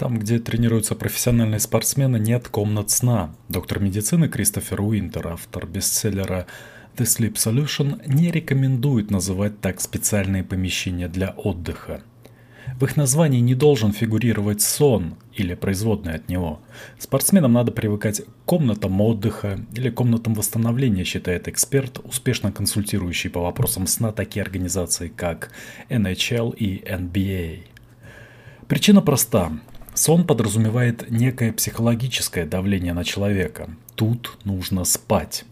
Там, где тренируются профессиональные спортсмены, нет комнат сна. Доктор медицины Кристофер Уинтер, автор бестселлера The Sleep Solution, не рекомендует называть так специальные помещения для отдыха. В их названии не должен фигурировать сон или производный от него. Спортсменам надо привыкать к комнатам отдыха или комнатам восстановления, считает эксперт, успешно консультирующий по вопросам сна такие организации, как NHL и NBA. Причина проста. Сон подразумевает некое психологическое давление на человека. Тут нужно спать.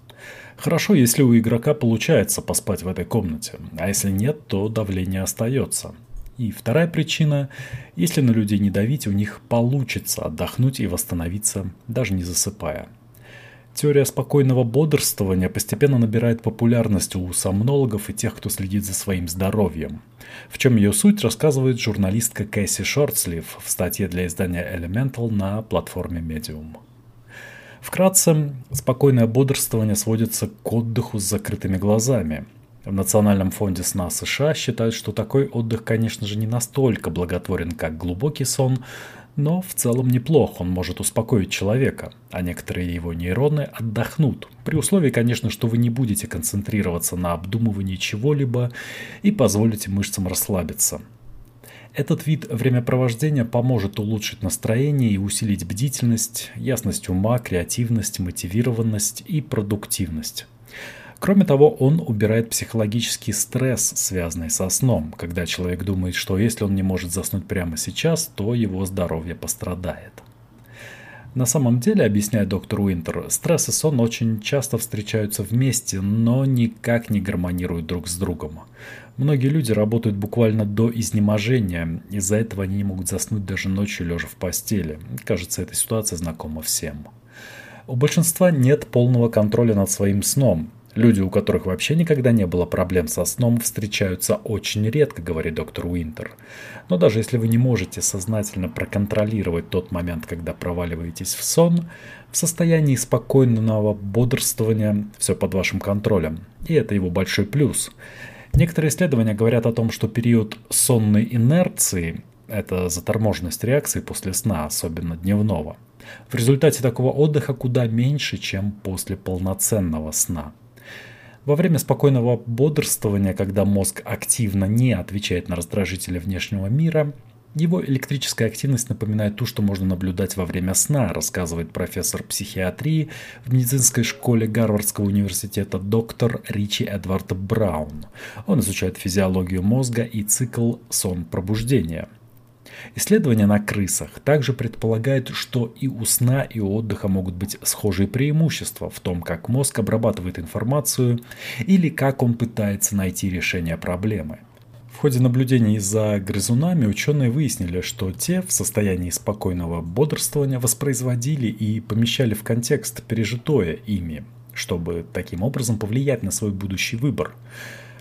Хорошо, если у игрока получается поспать в этой комнате, а если нет, то давление остается. И вторая причина, если на людей не давить, у них получится отдохнуть и восстановиться, даже не засыпая. Теория спокойного бодрствования постепенно набирает популярность у сомнологов и тех, кто следит за своим здоровьем. В чем ее суть, рассказывает журналистка Кэсси Шортслив в статье для издания Elemental на платформе Medium. Вкратце, спокойное бодрствование сводится к отдыху с закрытыми глазами – в Национальном фонде сна США считают, что такой отдых, конечно же, не настолько благотворен, как глубокий сон, но в целом неплох, он может успокоить человека, а некоторые его нейроны отдохнут, при условии, конечно, что вы не будете концентрироваться на обдумывании чего-либо и позволите мышцам расслабиться. Этот вид времяпровождения поможет улучшить настроение и усилить бдительность, ясность ума, креативность, мотивированность и продуктивность. Кроме того, он убирает психологический стресс, связанный со сном, когда человек думает, что если он не может заснуть прямо сейчас, то его здоровье пострадает. На самом деле, объясняет доктор Уинтер, стресс и сон очень часто встречаются вместе, но никак не гармонируют друг с другом. Многие люди работают буквально до изнеможения, из-за этого они не могут заснуть даже ночью лежа в постели. Кажется, эта ситуация знакома всем. У большинства нет полного контроля над своим сном, Люди, у которых вообще никогда не было проблем со сном, встречаются очень редко, говорит доктор Уинтер. Но даже если вы не можете сознательно проконтролировать тот момент, когда проваливаетесь в сон, в состоянии спокойного бодрствования все под вашим контролем. И это его большой плюс. Некоторые исследования говорят о том, что период сонной инерции – это заторможенность реакции после сна, особенно дневного – в результате такого отдыха куда меньше, чем после полноценного сна. Во время спокойного бодрствования, когда мозг активно не отвечает на раздражители внешнего мира, его электрическая активность напоминает ту, что можно наблюдать во время сна, рассказывает профессор психиатрии в медицинской школе Гарвардского университета доктор Ричи Эдвард Браун. Он изучает физиологию мозга и цикл сон-пробуждения – Исследования на крысах также предполагают, что и у сна, и у отдыха могут быть схожие преимущества в том, как мозг обрабатывает информацию или как он пытается найти решение проблемы. В ходе наблюдений за грызунами ученые выяснили, что те в состоянии спокойного бодрствования воспроизводили и помещали в контекст пережитое ими, чтобы таким образом повлиять на свой будущий выбор.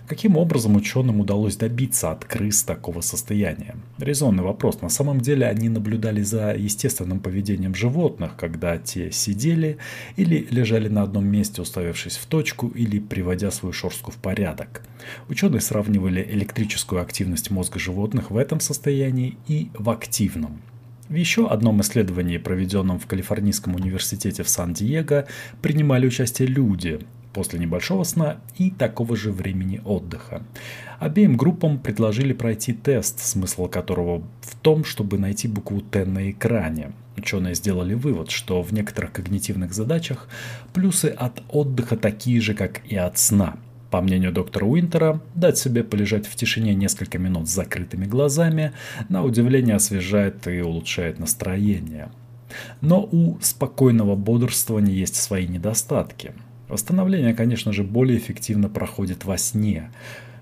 Каким образом ученым удалось добиться от крыс такого состояния? Резонный вопрос. На самом деле они наблюдали за естественным поведением животных, когда те сидели или лежали на одном месте, уставившись в точку или приводя свою шорстку в порядок. Ученые сравнивали электрическую активность мозга животных в этом состоянии и в активном. В еще одном исследовании, проведенном в Калифорнийском университете в Сан-Диего, принимали участие люди, после небольшого сна и такого же времени отдыха. Обеим группам предложили пройти тест, смысл которого в том, чтобы найти букву Т на экране. Ученые сделали вывод, что в некоторых когнитивных задачах плюсы от отдыха такие же, как и от сна. По мнению доктора Уинтера, дать себе полежать в тишине несколько минут с закрытыми глазами на удивление освежает и улучшает настроение. Но у спокойного бодрствования есть свои недостатки – Восстановление, конечно же, более эффективно проходит во сне.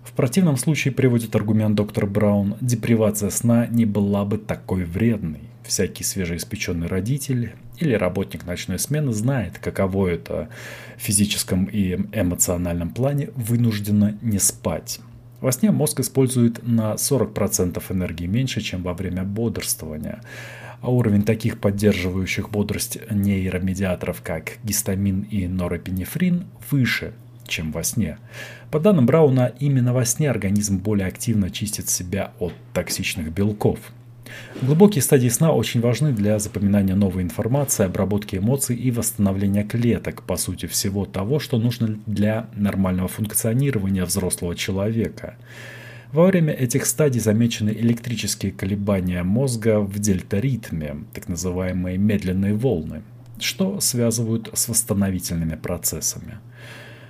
В противном случае, приводит аргумент доктор Браун, депривация сна не была бы такой вредной. Всякий свежеиспеченный родитель или работник ночной смены знает, каково это в физическом и эмоциональном плане вынужденно не спать. Во сне мозг использует на 40% энергии меньше, чем во время бодрствования а уровень таких поддерживающих бодрость нейромедиаторов, как гистамин и норепинефрин, выше, чем во сне. По данным Брауна, именно во сне организм более активно чистит себя от токсичных белков. Глубокие стадии сна очень важны для запоминания новой информации, обработки эмоций и восстановления клеток, по сути всего того, что нужно для нормального функционирования взрослого человека. Во время этих стадий замечены электрические колебания мозга в дельта-ритме, так называемые медленные волны, что связывают с восстановительными процессами.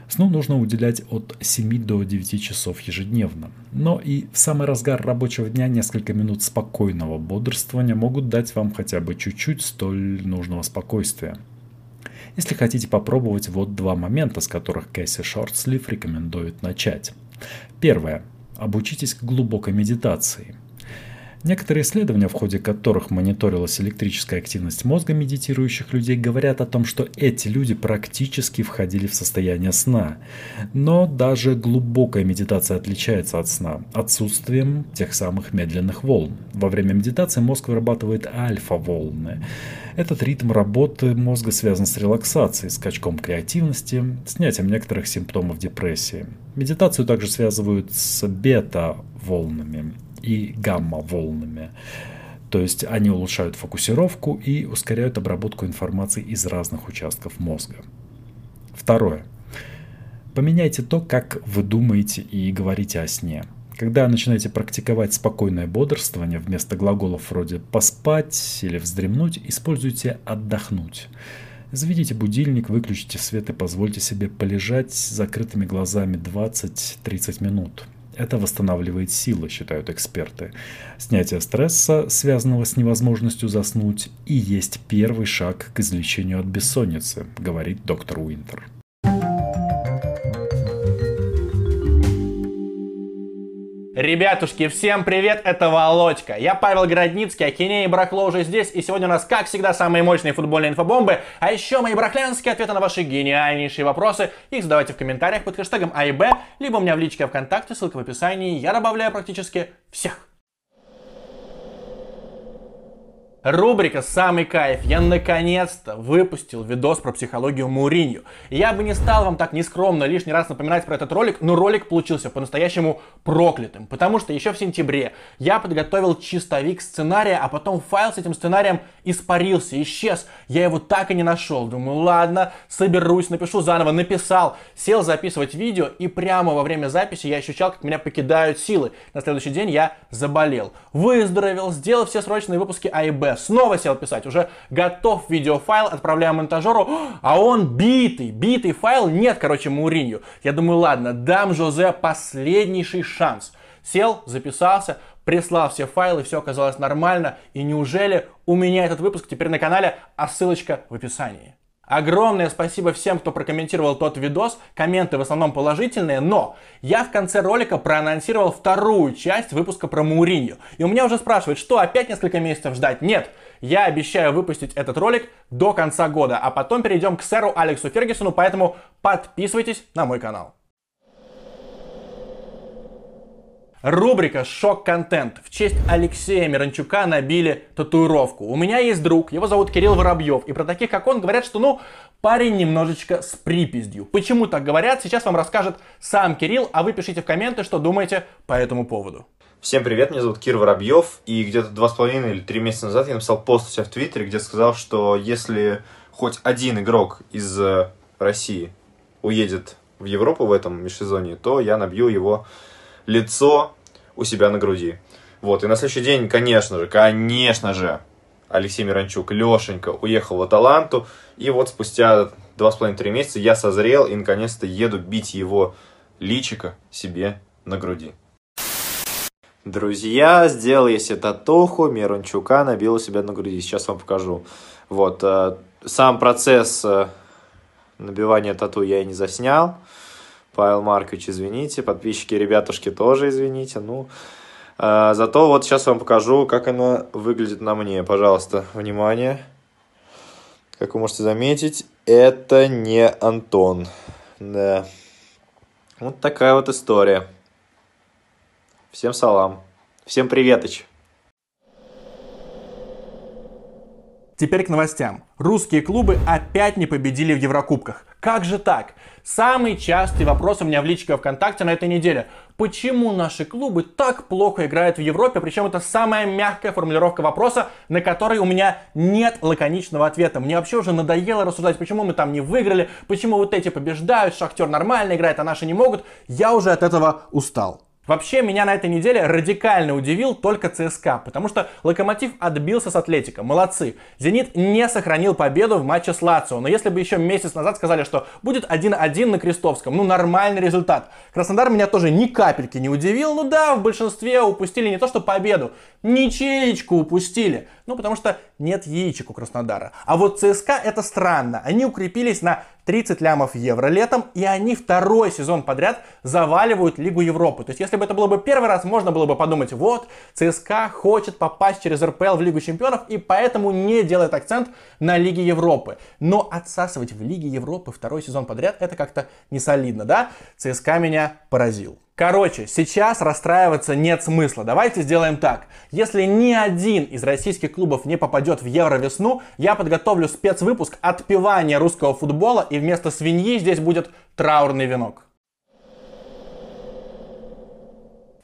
Сну нужно уделять от 7 до 9 часов ежедневно. Но и в самый разгар рабочего дня несколько минут спокойного бодрствования могут дать вам хотя бы чуть-чуть столь нужного спокойствия. Если хотите попробовать, вот два момента, с которых Кэсси Шортслив рекомендует начать. Первое. Обучитесь глубокой медитации – Некоторые исследования, в ходе которых мониторилась электрическая активность мозга медитирующих людей, говорят о том, что эти люди практически входили в состояние сна. Но даже глубокая медитация отличается от сна отсутствием тех самых медленных волн. Во время медитации мозг вырабатывает альфа-волны. Этот ритм работы мозга связан с релаксацией, скачком креативности, снятием некоторых симптомов депрессии. Медитацию также связывают с бета-волнами и гамма-волнами. То есть они улучшают фокусировку и ускоряют обработку информации из разных участков мозга. Второе. Поменяйте то, как вы думаете и говорите о сне. Когда начинаете практиковать спокойное бодрствование, вместо глаголов вроде «поспать» или «вздремнуть», используйте «отдохнуть». Заведите будильник, выключите свет и позвольте себе полежать с закрытыми глазами 20-30 минут. Это восстанавливает силы, считают эксперты. Снятие стресса, связанного с невозможностью заснуть, и есть первый шаг к излечению от бессонницы, говорит доктор Уинтер. Ребятушки, всем привет, это Володька. Я Павел Городницкий, Акинея и Бракло уже здесь, и сегодня у нас, как всегда, самые мощные футбольные инфобомбы, а еще мои браклянские ответы на ваши гениальнейшие вопросы. Их задавайте в комментариях под хэштегом А и Б, либо у меня в личке ВКонтакте, ссылка в описании, я добавляю практически всех. Рубрика «Самый кайф». Я наконец-то выпустил видос про психологию Муринью. Я бы не стал вам так нескромно лишний раз напоминать про этот ролик, но ролик получился по-настоящему проклятым. Потому что еще в сентябре я подготовил чистовик сценария, а потом файл с этим сценарием испарился, исчез. Я его так и не нашел. Думаю, ладно, соберусь, напишу заново. Написал, сел записывать видео, и прямо во время записи я ощущал, как меня покидают силы. На следующий день я заболел. Выздоровел, сделал все срочные выпуски А снова сел писать, уже готов видеофайл, отправляю монтажеру, а он битый, битый файл, нет, короче, Муринью. Я думаю, ладно, дам Жозе последнейший шанс. Сел, записался, прислал все файлы, все оказалось нормально, и неужели у меня этот выпуск теперь на канале, а ссылочка в описании. Огромное спасибо всем, кто прокомментировал тот видос. Комменты в основном положительные, но я в конце ролика проанонсировал вторую часть выпуска про Мауринью. И у меня уже спрашивают, что опять несколько месяцев ждать? Нет, я обещаю выпустить этот ролик до конца года, а потом перейдем к сэру Алексу Фергюсону, поэтому подписывайтесь на мой канал. Рубрика «Шок-контент». В честь Алексея Миранчука набили татуировку. У меня есть друг, его зовут Кирилл Воробьев. И про таких, как он, говорят, что, ну, парень немножечко с припиздью. Почему так говорят, сейчас вам расскажет сам Кирилл, а вы пишите в комменты, что думаете по этому поводу. Всем привет, меня зовут Кир Воробьев, и где-то два с половиной или три месяца назад я написал пост у себя в Твиттере, где сказал, что если хоть один игрок из э, России уедет в Европу в этом межсезонье, то я набью его лицо у себя на груди. Вот, и на следующий день, конечно же, конечно же, Алексей Миранчук, Лешенька, уехал в Аталанту, и вот спустя два с половиной-три месяца я созрел и наконец-то еду бить его личика себе на груди. Друзья, сделал я себе татуху, Миранчука набил у себя на груди. Сейчас вам покажу. Вот, э, сам процесс э, набивания тату я и не заснял. Павел Маркович, извините, подписчики, ребятушки тоже извините. Ну, э, зато вот сейчас вам покажу, как оно выглядит на мне. Пожалуйста, внимание. Как вы можете заметить, это не Антон. Да. Вот такая вот история. Всем салам. Всем приветыч. Теперь к новостям. Русские клубы опять не победили в Еврокубках. Как же так? Самый частый вопрос у меня в личке ВКонтакте на этой неделе. Почему наши клубы так плохо играют в Европе? Причем это самая мягкая формулировка вопроса, на который у меня нет лаконичного ответа. Мне вообще уже надоело рассуждать, почему мы там не выиграли, почему вот эти побеждают, Шахтер нормально играет, а наши не могут. Я уже от этого устал. Вообще, меня на этой неделе радикально удивил только ЦСКА, потому что Локомотив отбился с Атлетика. Молодцы. Зенит не сохранил победу в матче с Лацио, но если бы еще месяц назад сказали, что будет 1-1 на Крестовском, ну нормальный результат. Краснодар меня тоже ни капельки не удивил, ну да, в большинстве упустили не то что победу, ничеечку упустили. Ну потому что нет яичек у Краснодара. А вот ЦСКА это странно. Они укрепились на 30 лямов евро летом, и они второй сезон подряд заваливают Лигу Европы. То есть, если бы это было бы первый раз, можно было бы подумать, вот, ЦСКА хочет попасть через РПЛ в Лигу Чемпионов, и поэтому не делает акцент на Лиге Европы. Но отсасывать в Лиге Европы второй сезон подряд, это как-то не солидно, да? ЦСКА меня поразил. Короче, сейчас расстраиваться нет смысла. Давайте сделаем так. Если ни один из российских клубов не попадет в Евровесну, я подготовлю спецвыпуск отпевания русского футбола, и вместо свиньи здесь будет траурный венок.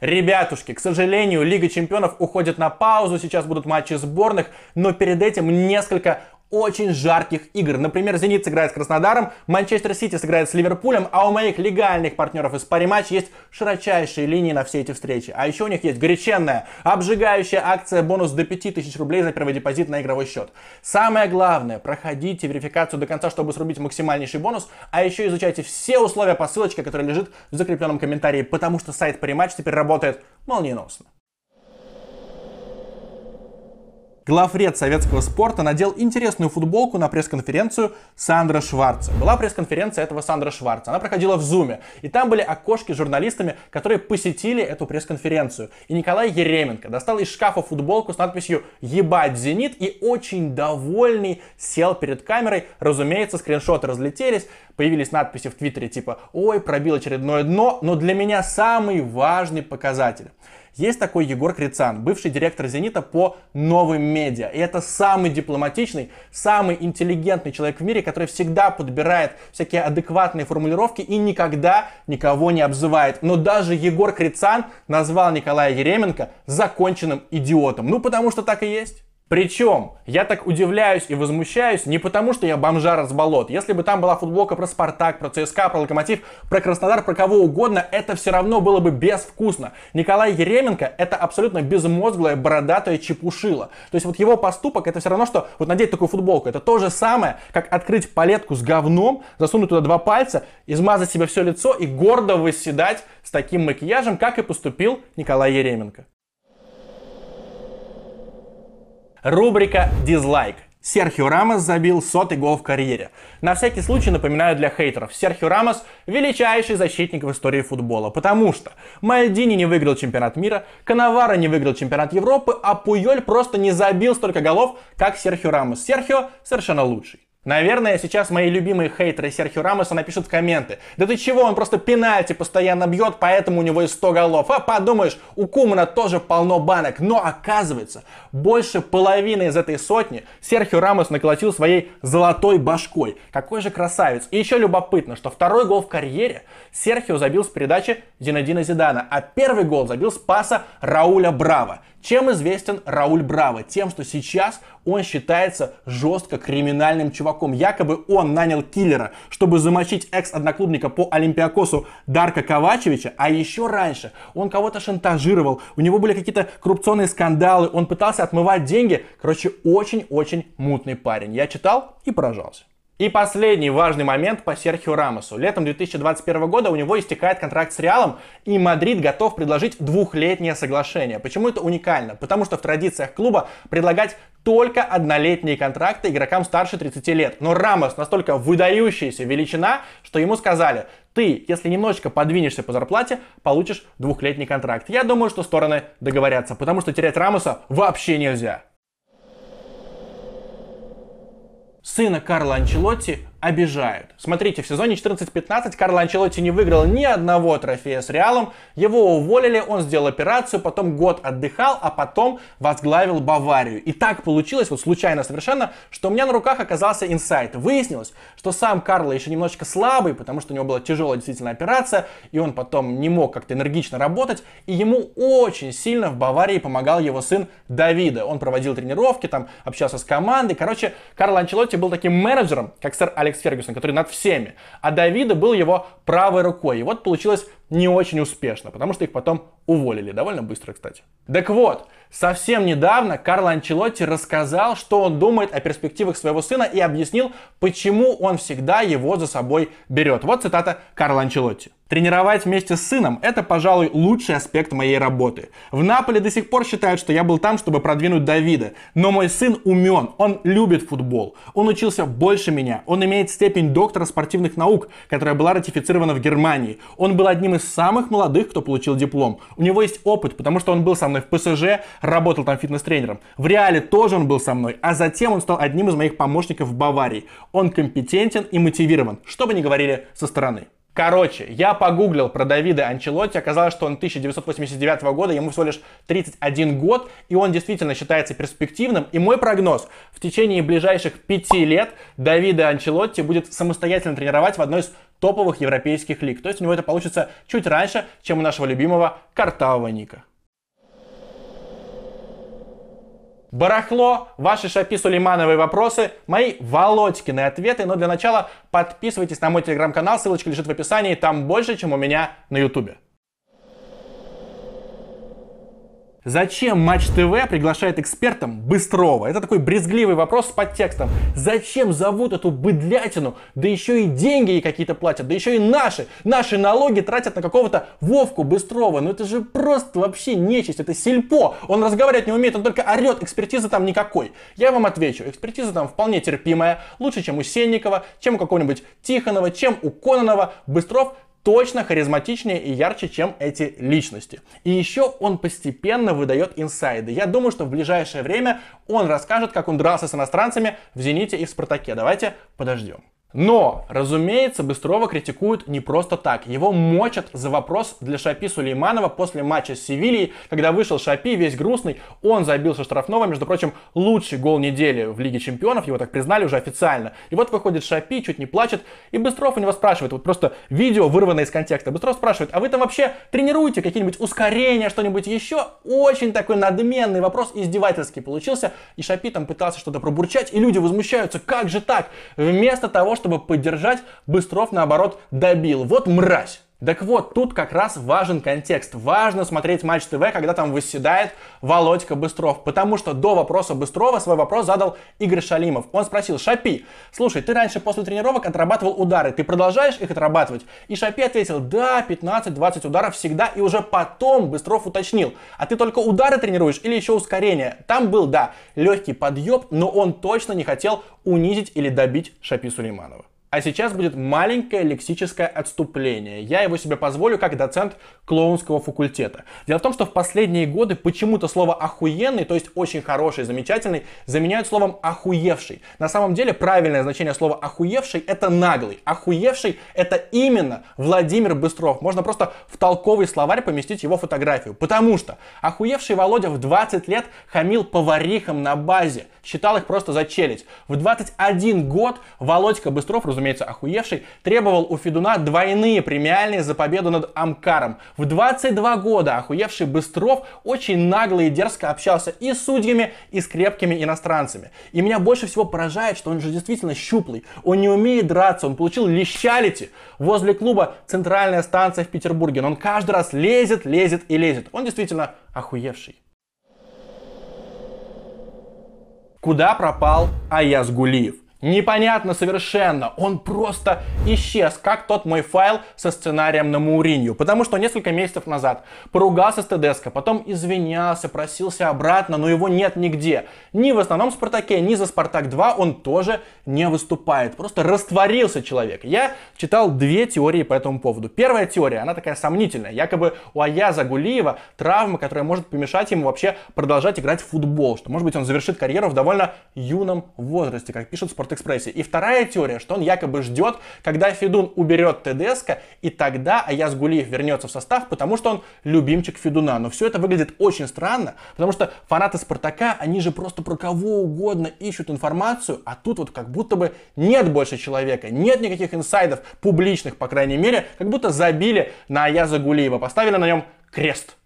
Ребятушки, к сожалению, Лига Чемпионов уходит на паузу, сейчас будут матчи сборных, но перед этим несколько очень жарких игр. Например, Зенит сыграет с Краснодаром, Манчестер Сити сыграет с Ливерпулем, а у моих легальных партнеров из пари матч есть широчайшие линии на все эти встречи. А еще у них есть горяченная, обжигающая акция бонус до 5000 рублей за первый депозит на игровой счет. Самое главное, проходите верификацию до конца, чтобы срубить максимальнейший бонус, а еще изучайте все условия по ссылочке, которая лежит в закрепленном комментарии, потому что сайт пари матч теперь работает молниеносно. Главред советского спорта надел интересную футболку на пресс-конференцию Сандра Шварца. Была пресс-конференция этого Сандра Шварца. Она проходила в Зуме. И там были окошки с журналистами, которые посетили эту пресс-конференцию. И Николай Еременко достал из шкафа футболку с надписью «Ебать Зенит» и очень довольный сел перед камерой. Разумеется, скриншоты разлетелись. Появились надписи в Твиттере типа «Ой, пробил очередное дно». Но для меня самый важный показатель – есть такой Егор Крицан, бывший директор «Зенита» по новым медиа. И это самый дипломатичный, самый интеллигентный человек в мире, который всегда подбирает всякие адекватные формулировки и никогда никого не обзывает. Но даже Егор Крицан назвал Николая Еременко законченным идиотом. Ну, потому что так и есть. Причем, я так удивляюсь и возмущаюсь не потому, что я бомжар с болот. Если бы там была футболка про Спартак, про ЦСКА, про Локомотив, про Краснодар, про кого угодно, это все равно было бы безвкусно. Николай Еременко это абсолютно безмозглая, бородатая чепушила. То есть вот его поступок это все равно, что вот надеть такую футболку. Это то же самое, как открыть палетку с говном, засунуть туда два пальца, измазать себе все лицо и гордо восседать с таким макияжем, как и поступил Николай Еременко. Рубрика «Дизлайк». Серхио Рамос забил сотый гол в карьере. На всякий случай напоминаю для хейтеров. Серхио Рамос – величайший защитник в истории футбола, потому что Мальдини не выиграл чемпионат мира, Канавара не выиграл чемпионат Европы, а Пуйоль просто не забил столько голов, как Серхио Рамос. Серхио совершенно лучший. Наверное, сейчас мои любимые хейтеры Серхио Рамоса напишут комменты. Да ты чего, он просто пенальти постоянно бьет, поэтому у него есть 100 голов. А подумаешь, у Кумана тоже полно банок. Но оказывается, больше половины из этой сотни Серхио Рамос наколотил своей золотой башкой. Какой же красавец. И еще любопытно, что второй гол в карьере Серхио забил с передачи Зинадина Зидана, а первый гол забил с паса Рауля Браво. Чем известен Рауль Браво? Тем, что сейчас он считается жестко криминальным чуваком. Якобы он нанял киллера, чтобы замочить экс-одноклубника по Олимпиакосу Дарка Ковачевича, а еще раньше он кого-то шантажировал, у него были какие-то коррупционные скандалы, он пытался отмывать деньги. Короче, очень-очень мутный парень. Я читал и поражался. И последний важный момент по Серхио Рамосу. Летом 2021 года у него истекает контракт с Реалом, и Мадрид готов предложить двухлетнее соглашение. Почему это уникально? Потому что в традициях клуба предлагать только однолетние контракты игрокам старше 30 лет. Но Рамос настолько выдающаяся величина, что ему сказали, ты, если немножечко подвинешься по зарплате, получишь двухлетний контракт. Я думаю, что стороны договорятся, потому что терять Рамоса вообще нельзя. Сына Карла Анчелотти обижают. Смотрите, в сезоне 14-15 Карло Анчелотти не выиграл ни одного трофея с Реалом, его уволили, он сделал операцию, потом год отдыхал, а потом возглавил Баварию. И так получилось, вот случайно совершенно, что у меня на руках оказался инсайт. Выяснилось, что сам Карло еще немножечко слабый, потому что у него была тяжелая действительно операция, и он потом не мог как-то энергично работать, и ему очень сильно в Баварии помогал его сын Давида. Он проводил тренировки, там общался с командой. Короче, Карло Анчелотти был таким менеджером, как сэр Алекс Фергюсон, который над всеми. А Давида был его правой рукой. И вот получилось не очень успешно, потому что их потом уволили. Довольно быстро, кстати. Так вот, совсем недавно Карло Анчелотти рассказал, что он думает о перспективах своего сына и объяснил, почему он всегда его за собой берет. Вот цитата Карла Анчелотти. Тренировать вместе с сыном – это, пожалуй, лучший аспект моей работы. В Наполе до сих пор считают, что я был там, чтобы продвинуть Давида. Но мой сын умен, он любит футбол. Он учился больше меня. Он имеет степень доктора спортивных наук, которая была ратифицирована в Германии. Он был одним из самых молодых, кто получил диплом. У него есть опыт, потому что он был со мной в ПСЖ, работал там фитнес-тренером. В Реале тоже он был со мной, а затем он стал одним из моих помощников в Баварии. Он компетентен и мотивирован, что бы ни говорили со стороны. Короче, я погуглил про Давида Анчелотти, оказалось, что он 1989 года, ему всего лишь 31 год, и он действительно считается перспективным. И мой прогноз, в течение ближайших пяти лет Давида Анчелотти будет самостоятельно тренировать в одной из топовых европейских лиг. То есть у него это получится чуть раньше, чем у нашего любимого картавого Ника. Барахло, ваши Шапи Сулеймановые вопросы, мои Володькины ответы. Но для начала подписывайтесь на мой телеграм-канал, ссылочка лежит в описании, там больше, чем у меня на ютубе. Зачем Матч ТВ приглашает экспертом Быстрова? Это такой брезгливый вопрос с подтекстом. Зачем зовут эту быдлятину? Да еще и деньги ей какие-то платят, да еще и наши. Наши налоги тратят на какого-то Вовку Быстрова. Ну это же просто вообще нечисть, это сельпо. Он разговаривать не умеет, он только орет, экспертизы там никакой. Я вам отвечу, экспертиза там вполне терпимая, лучше, чем у Сенникова, чем у какого-нибудь Тихонова, чем у Кононова. Быстров точно харизматичнее и ярче, чем эти личности. И еще он постепенно выдает инсайды. Я думаю, что в ближайшее время он расскажет, как он дрался с иностранцами в «Зените» и в «Спартаке». Давайте подождем. Но, разумеется, Быстрова критикуют не просто так. Его мочат за вопрос для Шапи Сулейманова после матча с Севильей, когда вышел Шапи весь грустный, он забился штрафного, между прочим, лучший гол недели в Лиге Чемпионов, его так признали уже официально. И вот выходит Шапи, чуть не плачет, и Быстров у него спрашивает, вот просто видео вырванное из контекста, Быстров спрашивает, а вы там вообще тренируете какие-нибудь ускорения, что-нибудь еще? Очень такой надменный вопрос, издевательский получился, и Шапи там пытался что-то пробурчать, и люди возмущаются, как же так? Вместо того, чтобы поддержать, Быстров, наоборот, добил. Вот мразь. Так вот, тут как раз важен контекст. Важно смотреть Матч ТВ, когда там выседает Володька Быстров. Потому что до вопроса Быстрова свой вопрос задал Игорь Шалимов. Он спросил, Шапи, слушай, ты раньше после тренировок отрабатывал удары, ты продолжаешь их отрабатывать? И Шапи ответил, да, 15-20 ударов всегда. И уже потом Быстров уточнил, а ты только удары тренируешь или еще ускорение? Там был, да, легкий подъеб, но он точно не хотел унизить или добить Шапи Сулейманова. А сейчас будет маленькое лексическое отступление. Я его себе позволю как доцент клоунского факультета. Дело в том, что в последние годы почему-то слово «охуенный», то есть очень хороший, замечательный, заменяют словом «охуевший». На самом деле правильное значение слова «охуевший» — это наглый. Охуевший — это именно Владимир Быстров. Можно просто в толковый словарь поместить его фотографию. Потому что охуевший Володя в 20 лет хамил поварихам на базе. Считал их просто за челядь. В 21 год Володька Быстров, разумеется, охуевший, требовал у Федуна двойные премиальные за победу над Амкаром. В 22 года охуевший Быстров очень нагло и дерзко общался и с судьями, и с крепкими иностранцами. И меня больше всего поражает, что он же действительно щуплый, он не умеет драться, он получил лещалити возле клуба «Центральная станция» в Петербурге, но он каждый раз лезет, лезет и лезет. Он действительно охуевший. Куда пропал Аяз Гулиев? Непонятно совершенно. Он просто исчез, как тот мой файл со сценарием на Мауринью. Потому что несколько месяцев назад поругался с Тедеско, потом извинялся, просился обратно, но его нет нигде. Ни в основном Спартаке, ни за Спартак 2 он тоже не выступает. Просто растворился человек. Я читал две теории по этому поводу. Первая теория, она такая сомнительная. Якобы у Аяза Гулиева травма, которая может помешать ему вообще продолжать играть в футбол. Что, может быть, он завершит карьеру в довольно юном возрасте, как пишут спорт спортэкспрессе. И вторая теория, что он якобы ждет, когда Федун уберет ТДСК, и тогда Аяз Гулиев вернется в состав, потому что он любимчик Федуна. Но все это выглядит очень странно, потому что фанаты Спартака, они же просто про кого угодно ищут информацию, а тут вот как будто бы нет больше человека, нет никаких инсайдов публичных, по крайней мере, как будто забили на Аяза Гулиева, поставили на нем крест.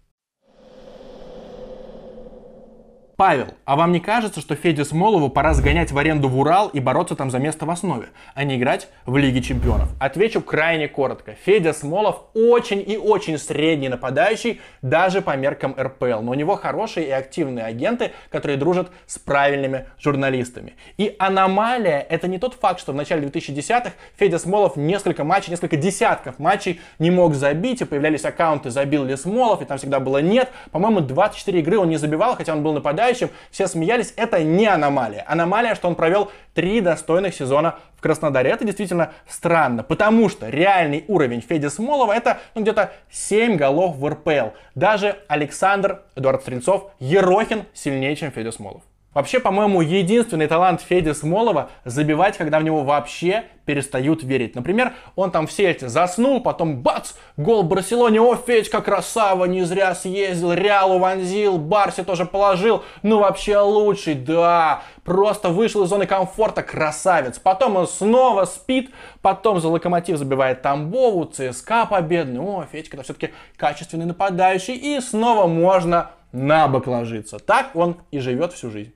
Павел, а вам не кажется, что Феде Смолову пора сгонять в аренду в Урал и бороться там за место в основе, а не играть в Лиге Чемпионов? Отвечу крайне коротко. Федя Смолов очень и очень средний нападающий, даже по меркам РПЛ. Но у него хорошие и активные агенты, которые дружат с правильными журналистами. И аномалия — это не тот факт, что в начале 2010-х Федя Смолов несколько матчей, несколько десятков матчей не мог забить, и появлялись аккаунты «Забил ли Смолов», и там всегда было «нет». По-моему, 24 игры он не забивал, хотя он был нападающий нападающим, все смеялись, это не аномалия. Аномалия, что он провел три достойных сезона в Краснодаре. Это действительно странно, потому что реальный уровень Феди Смолова это ну, где-то 7 голов в РПЛ. Даже Александр, Эдуард Стрельцов, Ерохин сильнее, чем Федя Смолов. Вообще, по-моему, единственный талант Феди Смолова забивать, когда в него вообще перестают верить. Например, он там в сельте заснул, потом бац, гол Барселоне, о, Федька красава, не зря съездил, Реалу вонзил, Барси тоже положил, ну вообще лучший, да, просто вышел из зоны комфорта, красавец. Потом он снова спит, потом за Локомотив забивает Тамбову, ЦСКА победный, о, Федька-то все-таки качественный нападающий, и снова можно на бок ложиться. Так он и живет всю жизнь.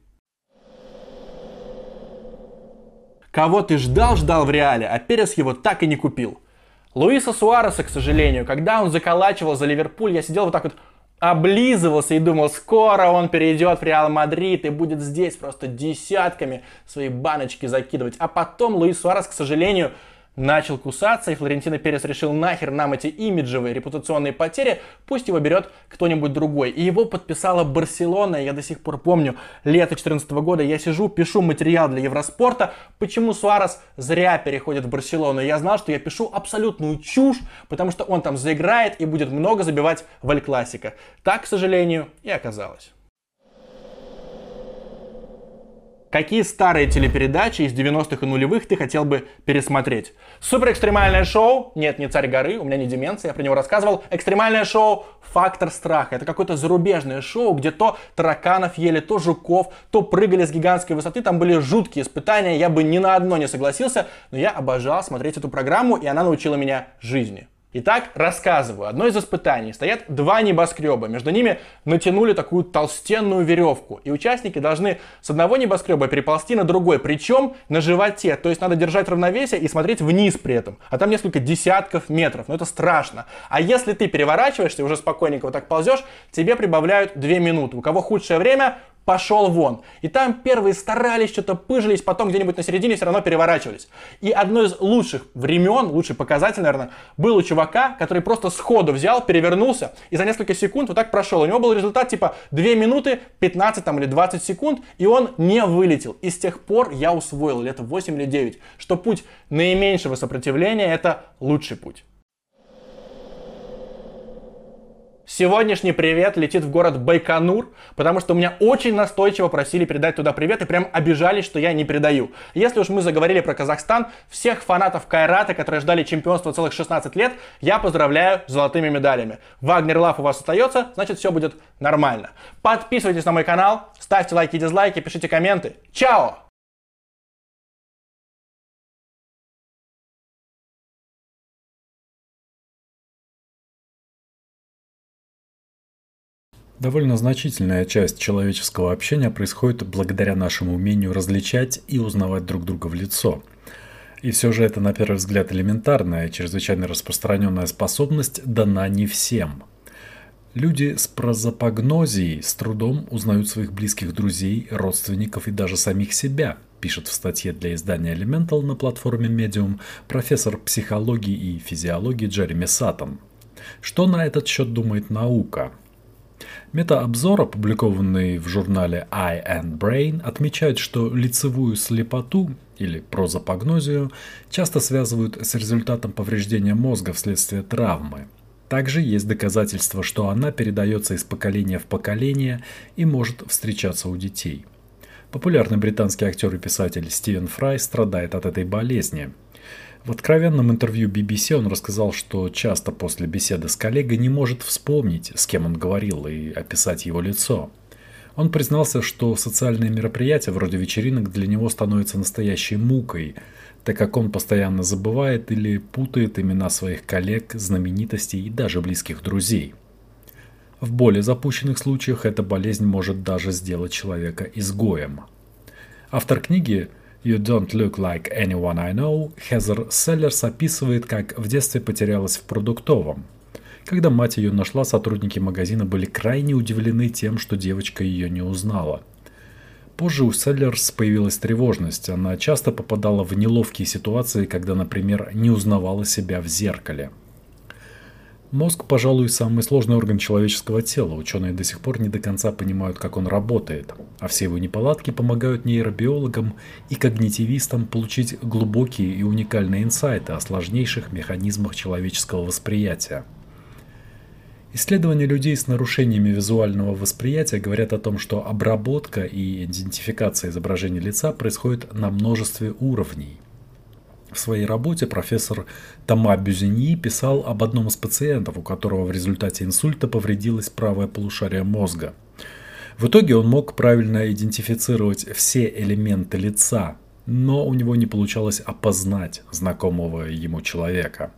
Кого ты ждал-ждал в Реале, а Перес его так и не купил. Луиса Суареса, к сожалению, когда он заколачивал за Ливерпуль, я сидел вот так вот облизывался и думал, скоро он перейдет в Реал Мадрид и будет здесь просто десятками свои баночки закидывать. А потом Луис Суарес, к сожалению, начал кусаться, и Флорентино Перес решил нахер нам эти имиджевые репутационные потери, пусть его берет кто-нибудь другой. И его подписала Барселона, я до сих пор помню, лето 2014 года я сижу, пишу материал для Евроспорта, почему Суарес зря переходит в Барселону. Я знал, что я пишу абсолютную чушь, потому что он там заиграет и будет много забивать в Аль Классика. Так, к сожалению, и оказалось. Какие старые телепередачи из 90-х и нулевых ты хотел бы пересмотреть? Супер экстремальное шоу? Нет, не царь горы, у меня не деменция, я про него рассказывал. Экстремальное шоу «Фактор страха». Это какое-то зарубежное шоу, где то тараканов ели, то жуков, то прыгали с гигантской высоты. Там были жуткие испытания, я бы ни на одно не согласился, но я обожал смотреть эту программу, и она научила меня жизни. Итак, рассказываю. Одно из испытаний. Стоят два небоскреба. Между ними натянули такую толстенную веревку. И участники должны с одного небоскреба переползти на другой. Причем на животе. То есть надо держать равновесие и смотреть вниз при этом. А там несколько десятков метров. Но это страшно. А если ты переворачиваешься уже спокойненько вот так ползешь, тебе прибавляют 2 минуты. У кого худшее время, пошел вон. И там первые старались, что-то пыжились, потом где-нибудь на середине все равно переворачивались. И одно из лучших времен, лучший показатель, наверное, был у чувака, который просто сходу взял, перевернулся и за несколько секунд вот так прошел. У него был результат типа 2 минуты 15 там, или 20 секунд, и он не вылетел. И с тех пор я усвоил лет 8 или 9, что путь наименьшего сопротивления это лучший путь. Сегодняшний привет летит в город Байконур, потому что у меня очень настойчиво просили передать туда привет и прям обижались, что я не передаю. Если уж мы заговорили про Казахстан, всех фанатов Кайрата, которые ждали чемпионства целых 16 лет, я поздравляю с золотыми медалями. Вагнер Лав у вас остается, значит все будет нормально. Подписывайтесь на мой канал, ставьте лайки и дизлайки, пишите комменты. Чао! Довольно значительная часть человеческого общения происходит благодаря нашему умению различать и узнавать друг друга в лицо. И все же это, на первый взгляд, элементарная, чрезвычайно распространенная способность дана не всем. Люди с прозапогнозией с трудом узнают своих близких друзей, родственников и даже самих себя, пишет в статье для издания Elemental на платформе Medium профессор психологии и физиологии Джереми Саттон. Что на этот счет думает наука? Метаобзор, опубликованный в журнале Eye and Brain, отмечает, что лицевую слепоту или прозапогнозию часто связывают с результатом повреждения мозга вследствие травмы. Также есть доказательства, что она передается из поколения в поколение и может встречаться у детей. Популярный британский актер и писатель Стивен Фрай страдает от этой болезни. В откровенном интервью BBC он рассказал, что часто после беседы с коллегой не может вспомнить, с кем он говорил, и описать его лицо. Он признался, что социальные мероприятия вроде вечеринок для него становятся настоящей мукой, так как он постоянно забывает или путает имена своих коллег, знаменитостей и даже близких друзей. В более запущенных случаях эта болезнь может даже сделать человека изгоем. Автор книги «You Don't Look Like Anyone I Know» Хезер Селлерс описывает, как в детстве потерялась в продуктовом. Когда мать ее нашла, сотрудники магазина были крайне удивлены тем, что девочка ее не узнала. Позже у Селлерс появилась тревожность. Она часто попадала в неловкие ситуации, когда, например, не узнавала себя в зеркале – Мозг, пожалуй, самый сложный орган человеческого тела. Ученые до сих пор не до конца понимают, как он работает. А все его неполадки помогают нейробиологам и когнитивистам получить глубокие и уникальные инсайты о сложнейших механизмах человеческого восприятия. Исследования людей с нарушениями визуального восприятия говорят о том, что обработка и идентификация изображения лица происходит на множестве уровней – в своей работе профессор Тома Бюзиньи писал об одном из пациентов, у которого в результате инсульта повредилось правое полушарие мозга. В итоге он мог правильно идентифицировать все элементы лица, но у него не получалось опознать знакомого ему человека.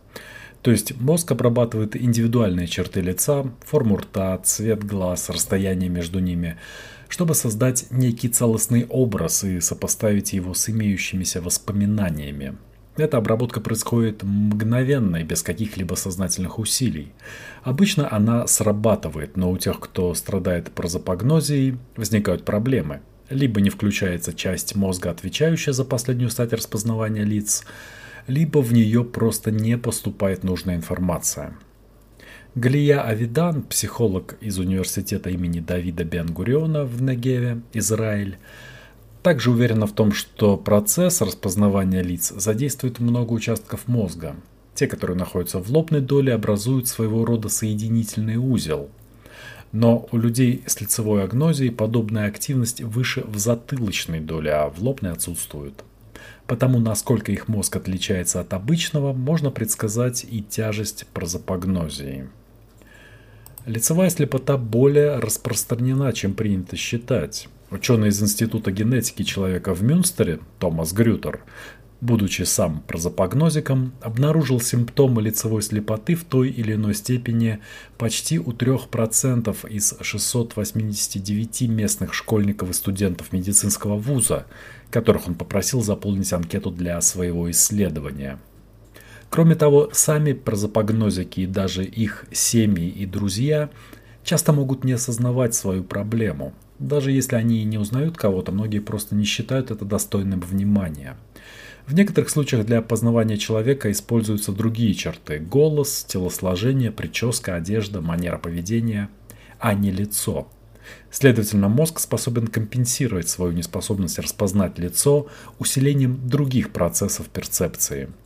То есть мозг обрабатывает индивидуальные черты лица, форму рта, цвет глаз, расстояние между ними, чтобы создать некий целостный образ и сопоставить его с имеющимися воспоминаниями. Эта обработка происходит мгновенно и без каких-либо сознательных усилий. Обычно она срабатывает, но у тех, кто страдает прозапогнозией, возникают проблемы. Либо не включается часть мозга, отвечающая за последнюю стадию распознавания лиц, либо в нее просто не поступает нужная информация. Галия Авидан, психолог из университета имени Давида Бен-Гуриона в Негеве, Израиль, также уверена в том, что процесс распознавания лиц задействует много участков мозга. Те, которые находятся в лобной доле, образуют своего рода соединительный узел. Но у людей с лицевой агнозией подобная активность выше в затылочной доле, а в лобной отсутствует. Потому насколько их мозг отличается от обычного, можно предсказать и тяжесть прозапогнозии. Лицевая слепота более распространена, чем принято считать. Ученый из Института генетики человека в Мюнстере, Томас Грютер, будучи сам прозапогнозиком, обнаружил симптомы лицевой слепоты в той или иной степени почти у 3% из 689 местных школьников и студентов медицинского вуза, которых он попросил заполнить анкету для своего исследования. Кроме того, сами прозапогнозики и даже их семьи и друзья часто могут не осознавать свою проблему – даже если они и не узнают кого-то, многие просто не считают это достойным внимания. В некоторых случаях для опознавания человека используются другие черты – голос, телосложение, прическа, одежда, манера поведения, а не лицо. Следовательно, мозг способен компенсировать свою неспособность распознать лицо усилением других процессов перцепции –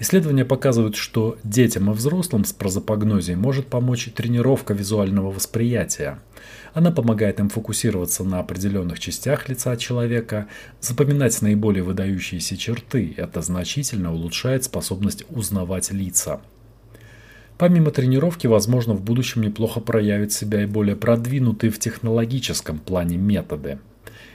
Исследования показывают, что детям и взрослым с прозапогнозией может помочь тренировка визуального восприятия. Она помогает им фокусироваться на определенных частях лица человека, запоминать наиболее выдающиеся черты. Это значительно улучшает способность узнавать лица. Помимо тренировки, возможно, в будущем неплохо проявят себя и более продвинутые в технологическом плане методы.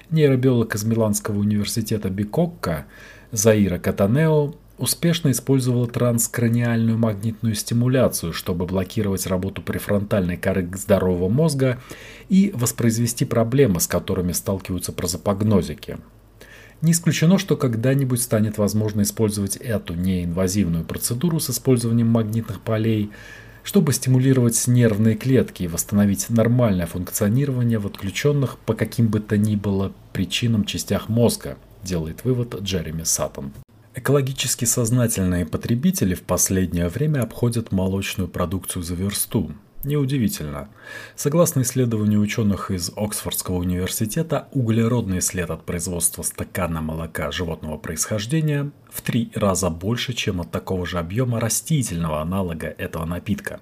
Нейробиолог из Миланского университета Бикокка Заира Катанео успешно использовала транскраниальную магнитную стимуляцию, чтобы блокировать работу префронтальной коры здорового мозга и воспроизвести проблемы, с которыми сталкиваются прозапогнозики. Не исключено, что когда-нибудь станет возможно использовать эту неинвазивную процедуру с использованием магнитных полей, чтобы стимулировать нервные клетки и восстановить нормальное функционирование в отключенных по каким бы то ни было причинам частях мозга, делает вывод Джереми Саттон. Экологически сознательные потребители в последнее время обходят молочную продукцию за версту. Неудивительно. Согласно исследованию ученых из Оксфордского университета, углеродный след от производства стакана молока животного происхождения в три раза больше, чем от такого же объема растительного аналога этого напитка.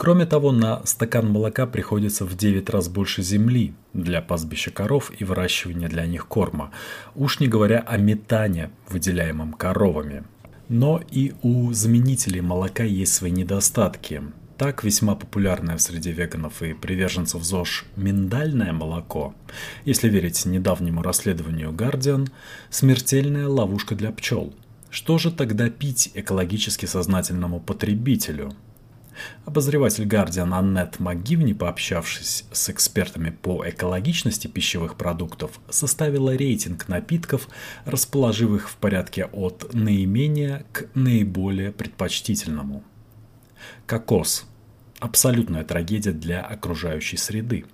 Кроме того, на стакан молока приходится в 9 раз больше земли для пастбища коров и выращивания для них корма, уж не говоря о метане, выделяемом коровами. Но и у заменителей молока есть свои недостатки. Так, весьма популярное в среде веганов и приверженцев ЗОЖ миндальное молоко, если верить недавнему расследованию Guardian, смертельная ловушка для пчел. Что же тогда пить экологически сознательному потребителю? Обозреватель Guardian Аннет МакГивни, пообщавшись с экспертами по экологичности пищевых продуктов, составила рейтинг напитков, расположив их в порядке от наименее к наиболее предпочтительному. Кокос абсолютная трагедия для окружающей среды.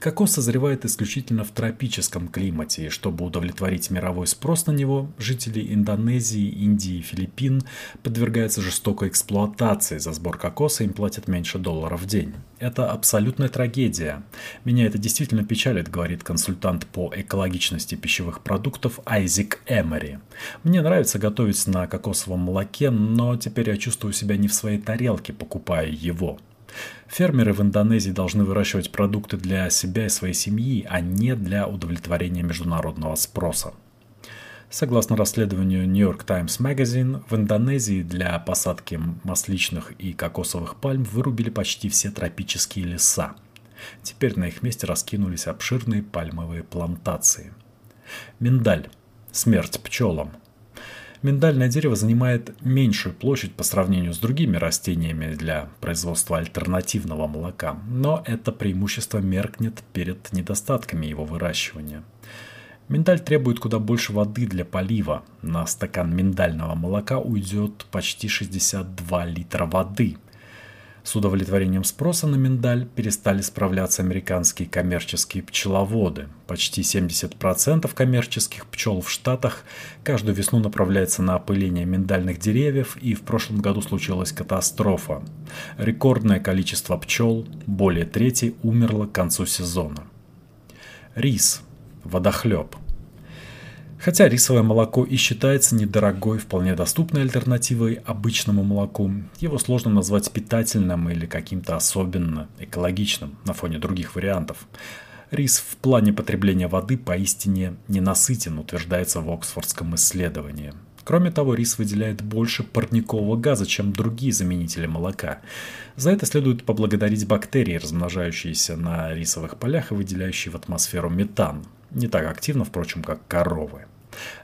Кокос созревает исключительно в тропическом климате, и чтобы удовлетворить мировой спрос на него, жители Индонезии, Индии и Филиппин подвергаются жестокой эксплуатации. За сбор кокоса им платят меньше доллара в день. Это абсолютная трагедия. Меня это действительно печалит, говорит консультант по экологичности пищевых продуктов Айзек Эмери. Мне нравится готовить на кокосовом молоке, но теперь я чувствую себя не в своей тарелке, покупая его. Фермеры в Индонезии должны выращивать продукты для себя и своей семьи, а не для удовлетворения международного спроса. Согласно расследованию New York Times Magazine, в Индонезии для посадки масличных и кокосовых пальм вырубили почти все тропические леса. Теперь на их месте раскинулись обширные пальмовые плантации. Миндаль. Смерть пчелам – Миндальное дерево занимает меньшую площадь по сравнению с другими растениями для производства альтернативного молока, но это преимущество меркнет перед недостатками его выращивания. Миндаль требует куда больше воды для полива. На стакан миндального молока уйдет почти 62 литра воды – с удовлетворением спроса на миндаль перестали справляться американские коммерческие пчеловоды. Почти 70% коммерческих пчел в Штатах каждую весну направляется на опыление миндальных деревьев, и в прошлом году случилась катастрофа. Рекордное количество пчел, более трети, умерло к концу сезона. Рис. Водохлеб. Хотя рисовое молоко и считается недорогой, вполне доступной альтернативой обычному молоку, его сложно назвать питательным или каким-то особенно экологичным на фоне других вариантов. Рис в плане потребления воды поистине ненасытен, утверждается в Оксфордском исследовании. Кроме того, рис выделяет больше парникового газа, чем другие заменители молока. За это следует поблагодарить бактерии, размножающиеся на рисовых полях и выделяющие в атмосферу метан, не так активно, впрочем, как коровы.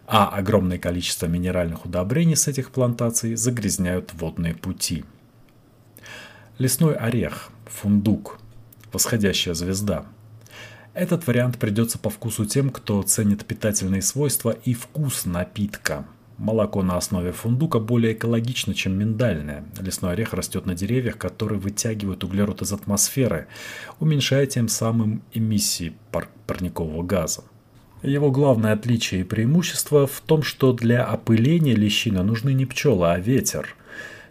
А огромное количество минеральных удобрений с этих плантаций загрязняют водные пути. Лесной орех, фундук, восходящая звезда. Этот вариант придется по вкусу тем, кто ценит питательные свойства и вкус напитка. Молоко на основе фундука более экологично, чем миндальное. Лесной орех растет на деревьях, которые вытягивают углерод из атмосферы, уменьшая тем самым эмиссии пар парникового газа. Его главное отличие и преимущество в том, что для опыления лещины нужны не пчелы, а ветер.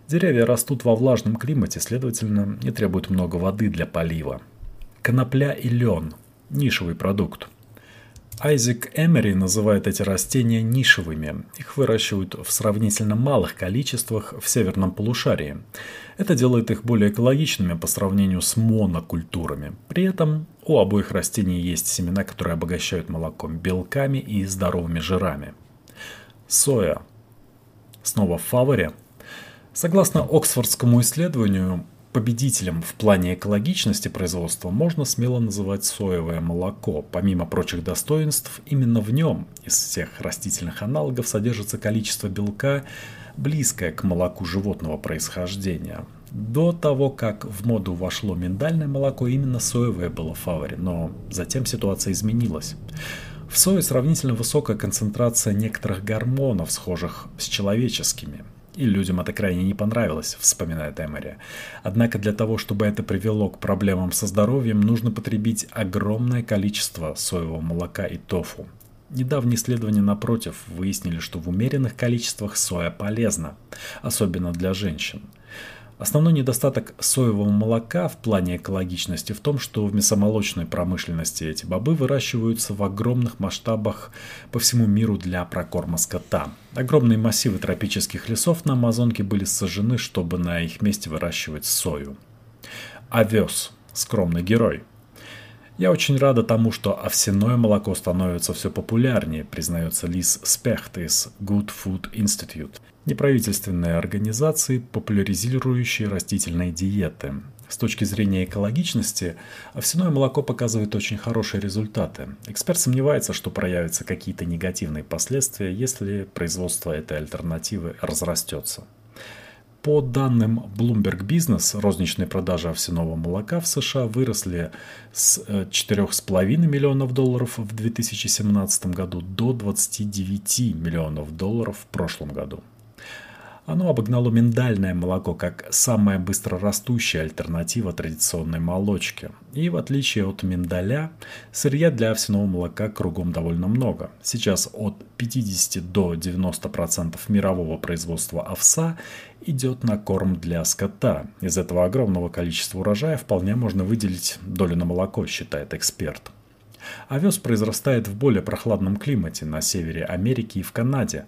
Деревья растут во влажном климате, следовательно, не требуют много воды для полива. Конопля и лен – нишевый продукт. Айзек Эмери называет эти растения нишевыми. Их выращивают в сравнительно малых количествах в северном полушарии. Это делает их более экологичными по сравнению с монокультурами. При этом у обоих растений есть семена, которые обогащают молоком белками и здоровыми жирами. Соя. Снова в фаворе. Согласно Оксфордскому исследованию, Победителем в плане экологичности производства можно смело называть соевое молоко. Помимо прочих достоинств, именно в нем из всех растительных аналогов содержится количество белка, близкое к молоку животного происхождения. До того, как в моду вошло миндальное молоко, именно соевое было в фаворе, но затем ситуация изменилась. В сое сравнительно высокая концентрация некоторых гормонов, схожих с человеческими – и людям это крайне не понравилось, вспоминает Эмери. Однако для того, чтобы это привело к проблемам со здоровьем, нужно потребить огромное количество соевого молока и тофу. Недавние исследования, напротив, выяснили, что в умеренных количествах соя полезна, особенно для женщин. Основной недостаток соевого молока в плане экологичности в том, что в мясомолочной промышленности эти бобы выращиваются в огромных масштабах по всему миру для прокорма скота. Огромные массивы тропических лесов на Амазонке были сожжены, чтобы на их месте выращивать сою. Овес. Скромный герой. Я очень рада тому, что овсяное молоко становится все популярнее, признается Лиз Спехт из Good Food Institute неправительственные организации, популяризирующие растительные диеты. С точки зрения экологичности, овсяное молоко показывает очень хорошие результаты. Эксперт сомневается, что проявятся какие-то негативные последствия, если производство этой альтернативы разрастется. По данным Bloomberg Business, розничные продажи овсяного молока в США выросли с 4,5 э, миллионов долларов в 2017 году до 29 миллионов долларов в прошлом году. Оно обогнало миндальное молоко как самая быстрорастущая альтернатива традиционной молочке. И в отличие от миндаля, сырья для овсяного молока кругом довольно много. Сейчас от 50 до 90% мирового производства овса идет на корм для скота. Из этого огромного количества урожая вполне можно выделить долю на молоко, считает эксперт. Овес произрастает в более прохладном климате на севере Америки и в Канаде.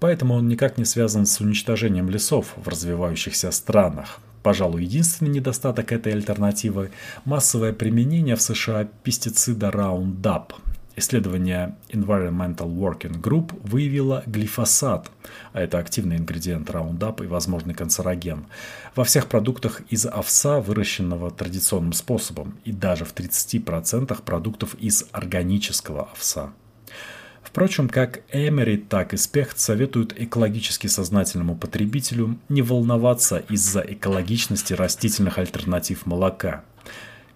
Поэтому он никак не связан с уничтожением лесов в развивающихся странах. Пожалуй, единственный недостаток этой альтернативы – массовое применение в США пестицида Roundup. Исследование Environmental Working Group выявило глифосат, а это активный ингредиент Roundup и возможный канцероген, во всех продуктах из овса, выращенного традиционным способом, и даже в 30% продуктов из органического овса. Впрочем, как Эмери, так и Спехт советуют экологически сознательному потребителю не волноваться из-за экологичности растительных альтернатив молока.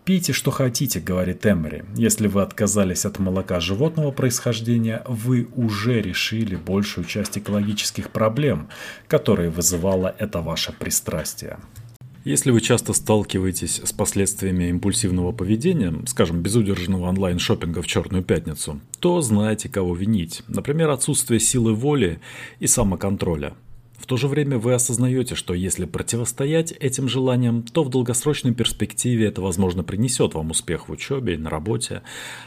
«Пейте, что хотите», — говорит Эмери. «Если вы отказались от молока животного происхождения, вы уже решили большую часть экологических проблем, которые вызывало это ваше пристрастие». Если вы часто сталкиваетесь с последствиями импульсивного поведения, скажем, безудержного онлайн-шоппинга в Черную Пятницу, то знаете, кого винить. Например, отсутствие силы воли и самоконтроля. В то же время вы осознаете, что если противостоять этим желаниям, то в долгосрочной перспективе это, возможно, принесет вам успех в учебе и на работе,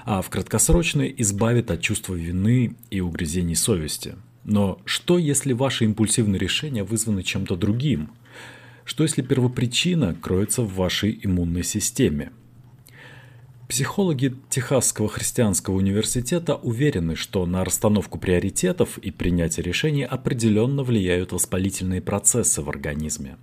а в краткосрочной избавит от чувства вины и угрызений совести. Но что, если ваши импульсивные решения вызваны чем-то другим – что если первопричина кроется в вашей иммунной системе? Психологи Техасского христианского университета уверены, что на расстановку приоритетов и принятие решений определенно влияют воспалительные процессы в организме.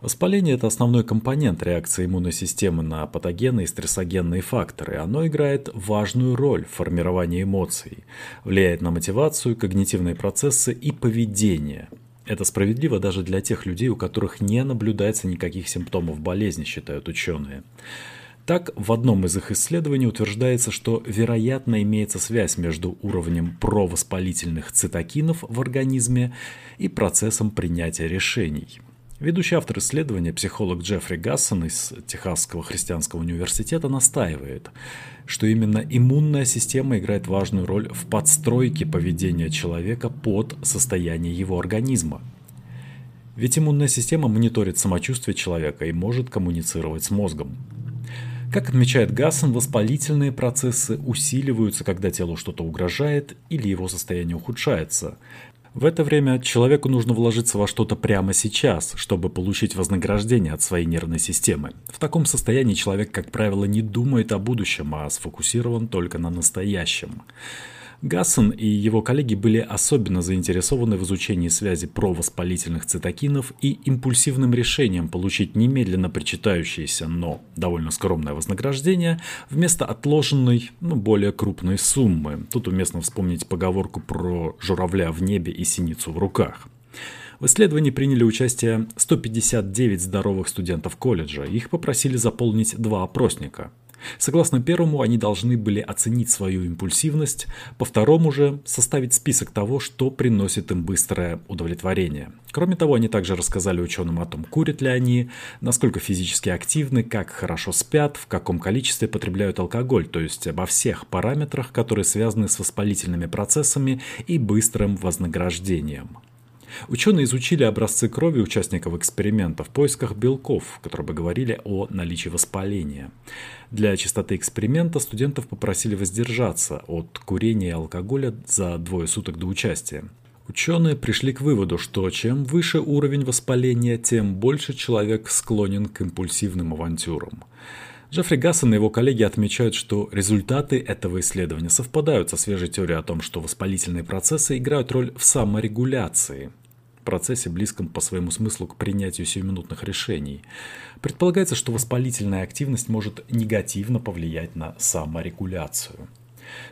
Воспаление – это основной компонент реакции иммунной системы на патогены и стрессогенные факторы. Оно играет важную роль в формировании эмоций, влияет на мотивацию, когнитивные процессы и поведение – это справедливо даже для тех людей, у которых не наблюдается никаких симптомов болезни, считают ученые. Так, в одном из их исследований утверждается, что вероятно имеется связь между уровнем провоспалительных цитокинов в организме и процессом принятия решений – Ведущий автор исследования, психолог Джеффри Гассон из Техасского христианского университета настаивает, что именно иммунная система играет важную роль в подстройке поведения человека под состояние его организма. Ведь иммунная система мониторит самочувствие человека и может коммуницировать с мозгом. Как отмечает Гассон, воспалительные процессы усиливаются, когда телу что-то угрожает или его состояние ухудшается, в это время человеку нужно вложиться во что-то прямо сейчас, чтобы получить вознаграждение от своей нервной системы. В таком состоянии человек, как правило, не думает о будущем, а сфокусирован только на настоящем. Гассон и его коллеги были особенно заинтересованы в изучении связи провоспалительных цитокинов и импульсивным решением получить немедленно причитающееся, но довольно скромное вознаграждение вместо отложенной, ну, более крупной суммы. Тут уместно вспомнить поговорку про журавля в небе и синицу в руках. В исследовании приняли участие 159 здоровых студентов колледжа. Их попросили заполнить два опросника. Согласно первому, они должны были оценить свою импульсивность, по второму же составить список того, что приносит им быстрое удовлетворение. Кроме того, они также рассказали ученым о том, курят ли они, насколько физически активны, как хорошо спят, в каком количестве потребляют алкоголь, то есть обо всех параметрах, которые связаны с воспалительными процессами и быстрым вознаграждением. Ученые изучили образцы крови участников эксперимента в поисках белков, которые бы говорили о наличии воспаления. Для чистоты эксперимента студентов попросили воздержаться от курения и алкоголя за двое суток до участия. Ученые пришли к выводу, что чем выше уровень воспаления, тем больше человек склонен к импульсивным авантюрам. Джеффри Гассон и его коллеги отмечают, что результаты этого исследования совпадают со свежей теорией о том, что воспалительные процессы играют роль в саморегуляции – процессе, близком по своему смыслу к принятию сиюминутных решений. Предполагается, что воспалительная активность может негативно повлиять на саморегуляцию.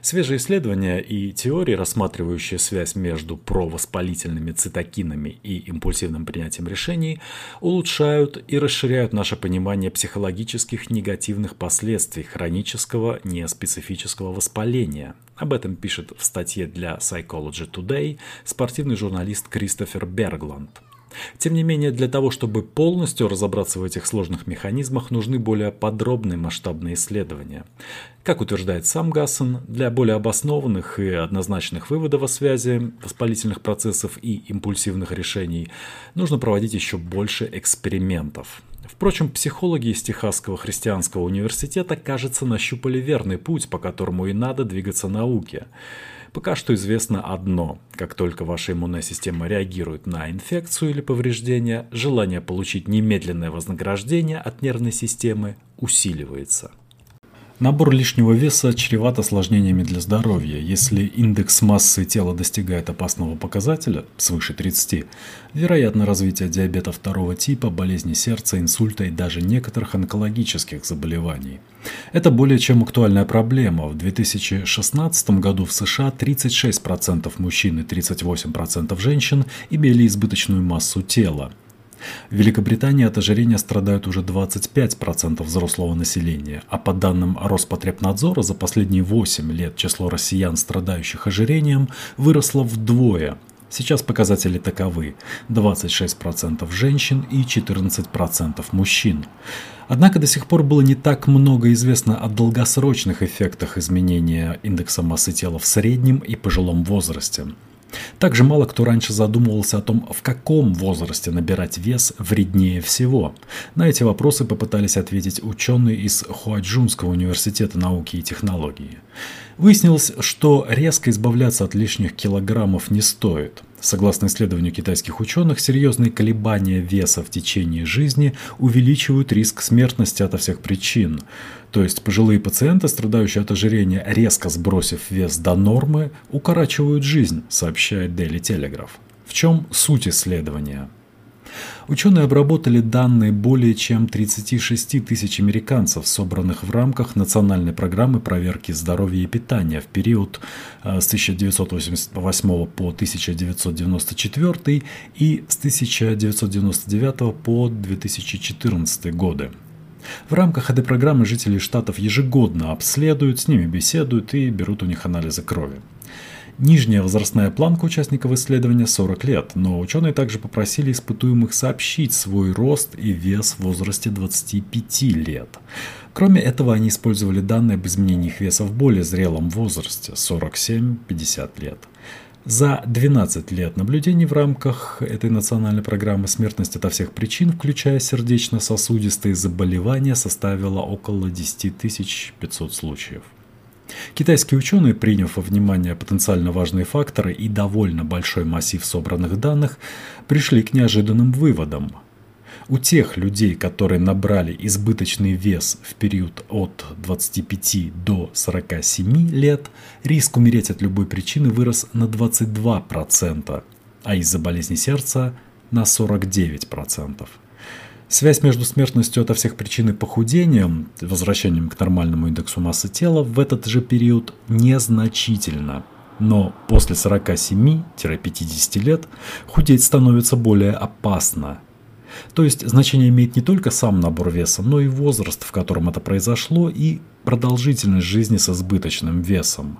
Свежие исследования и теории, рассматривающие связь между провоспалительными цитокинами и импульсивным принятием решений, улучшают и расширяют наше понимание психологических негативных последствий хронического неспецифического воспаления. Об этом пишет в статье для Psychology Today спортивный журналист Кристофер Бергланд – тем не менее, для того, чтобы полностью разобраться в этих сложных механизмах, нужны более подробные масштабные исследования. Как утверждает сам Гассен, для более обоснованных и однозначных выводов о связи воспалительных процессов и импульсивных решений нужно проводить еще больше экспериментов. Впрочем, психологи из Техасского христианского университета, кажется, нащупали верный путь, по которому и надо двигаться науке. Пока что известно одно. Как только ваша иммунная система реагирует на инфекцию или повреждение, желание получить немедленное вознаграждение от нервной системы усиливается. Набор лишнего веса чреват осложнениями для здоровья. Если индекс массы тела достигает опасного показателя, свыше 30, вероятно развитие диабета второго типа, болезни сердца, инсульта и даже некоторых онкологических заболеваний. Это более чем актуальная проблема. В 2016 году в США 36% мужчин и 38% женщин имели избыточную массу тела. В Великобритании от ожирения страдают уже 25% взрослого населения, а по данным Роспотребнадзора за последние 8 лет число россиян, страдающих ожирением, выросло вдвое. Сейчас показатели таковы – 26% женщин и 14% мужчин. Однако до сих пор было не так много известно о долгосрочных эффектах изменения индекса массы тела в среднем и пожилом возрасте. Также мало кто раньше задумывался о том, в каком возрасте набирать вес вреднее всего. На эти вопросы попытались ответить ученые из Хуаджунского университета науки и технологии. Выяснилось, что резко избавляться от лишних килограммов не стоит. Согласно исследованию китайских ученых, серьезные колебания веса в течение жизни увеличивают риск смертности от всех причин. То есть пожилые пациенты, страдающие от ожирения, резко сбросив вес до нормы, укорачивают жизнь, сообщает Daily Telegraph. В чем суть исследования? Ученые обработали данные более чем 36 тысяч американцев, собранных в рамках национальной программы проверки здоровья и питания в период э, с 1988 по 1994 и с 1999 по 2014 годы. В рамках этой программы жители штатов ежегодно обследуют, с ними беседуют и берут у них анализы крови. Нижняя возрастная планка участников исследования 40 лет, но ученые также попросили испытуемых сообщить свой рост и вес в возрасте 25 лет. Кроме этого, они использовали данные об изменениях веса в более зрелом возрасте 47-50 лет. За 12 лет наблюдений в рамках этой национальной программы смертность от всех причин, включая сердечно-сосудистые заболевания, составила около 10 500 случаев. Китайские ученые, приняв во внимание потенциально важные факторы и довольно большой массив собранных данных, пришли к неожиданным выводам. У тех людей, которые набрали избыточный вес в период от 25 до 47 лет, риск умереть от любой причины вырос на 22%, а из-за болезни сердца на 49%. Связь между смертностью от всех причин и похудением, возвращением к нормальному индексу массы тела в этот же период незначительна. Но после 47-50 лет худеть становится более опасно. То есть значение имеет не только сам набор веса, но и возраст, в котором это произошло, и продолжительность жизни с избыточным весом.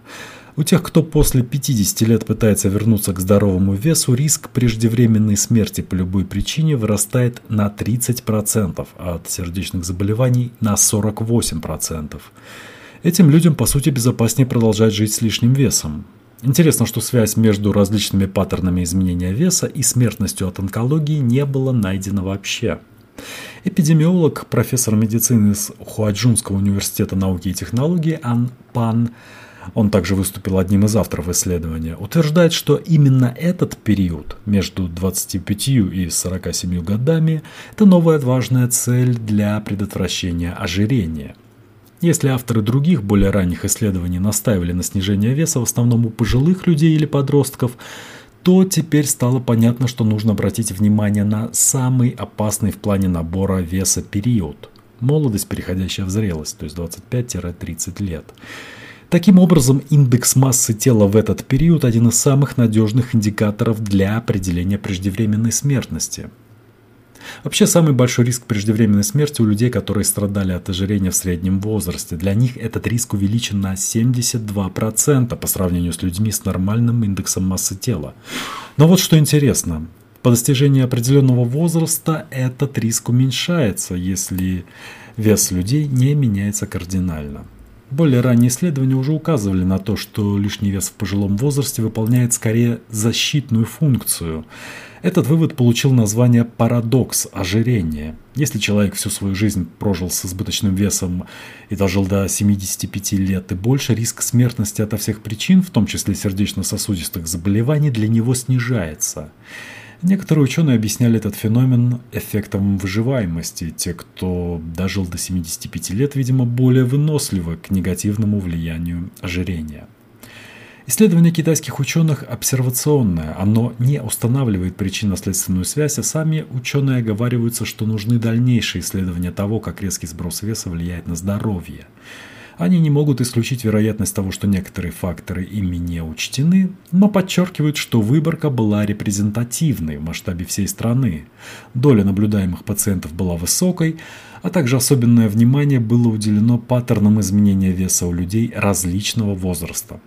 У тех, кто после 50 лет пытается вернуться к здоровому весу, риск преждевременной смерти по любой причине вырастает на 30%, а от сердечных заболеваний на 48%. Этим людям, по сути, безопаснее продолжать жить с лишним весом. Интересно, что связь между различными паттернами изменения веса и смертностью от онкологии не была найдена вообще. Эпидемиолог, профессор медицины с Хуаджунского университета науки и технологий Ан Пан, он также выступил одним из авторов исследования, утверждает, что именно этот период между 25 и 47 годами – это новая важная цель для предотвращения ожирения. Если авторы других, более ранних исследований настаивали на снижении веса в основном у пожилых людей или подростков, то теперь стало понятно, что нужно обратить внимание на самый опасный в плане набора веса период – молодость, переходящая в зрелость, то есть 25-30 лет. Таким образом, индекс массы тела в этот период – один из самых надежных индикаторов для определения преждевременной смертности – Вообще, самый большой риск преждевременной смерти у людей, которые страдали от ожирения в среднем возрасте. Для них этот риск увеличен на 72% по сравнению с людьми с нормальным индексом массы тела. Но вот что интересно. По достижении определенного возраста этот риск уменьшается, если вес людей не меняется кардинально. Более ранние исследования уже указывали на то, что лишний вес в пожилом возрасте выполняет скорее защитную функцию – этот вывод получил название «парадокс ожирения». Если человек всю свою жизнь прожил с избыточным весом и дожил до 75 лет и больше, риск смертности от всех причин, в том числе сердечно-сосудистых заболеваний, для него снижается. Некоторые ученые объясняли этот феномен эффектом выживаемости. Те, кто дожил до 75 лет, видимо, более выносливы к негативному влиянию ожирения. Исследование китайских ученых обсервационное, оно не устанавливает причинно-следственную связь, а сами ученые оговариваются, что нужны дальнейшие исследования того, как резкий сброс веса влияет на здоровье. Они не могут исключить вероятность того, что некоторые факторы ими не учтены, но подчеркивают, что выборка была репрезентативной в масштабе всей страны. Доля наблюдаемых пациентов была высокой, а также особенное внимание было уделено паттернам изменения веса у людей различного возраста.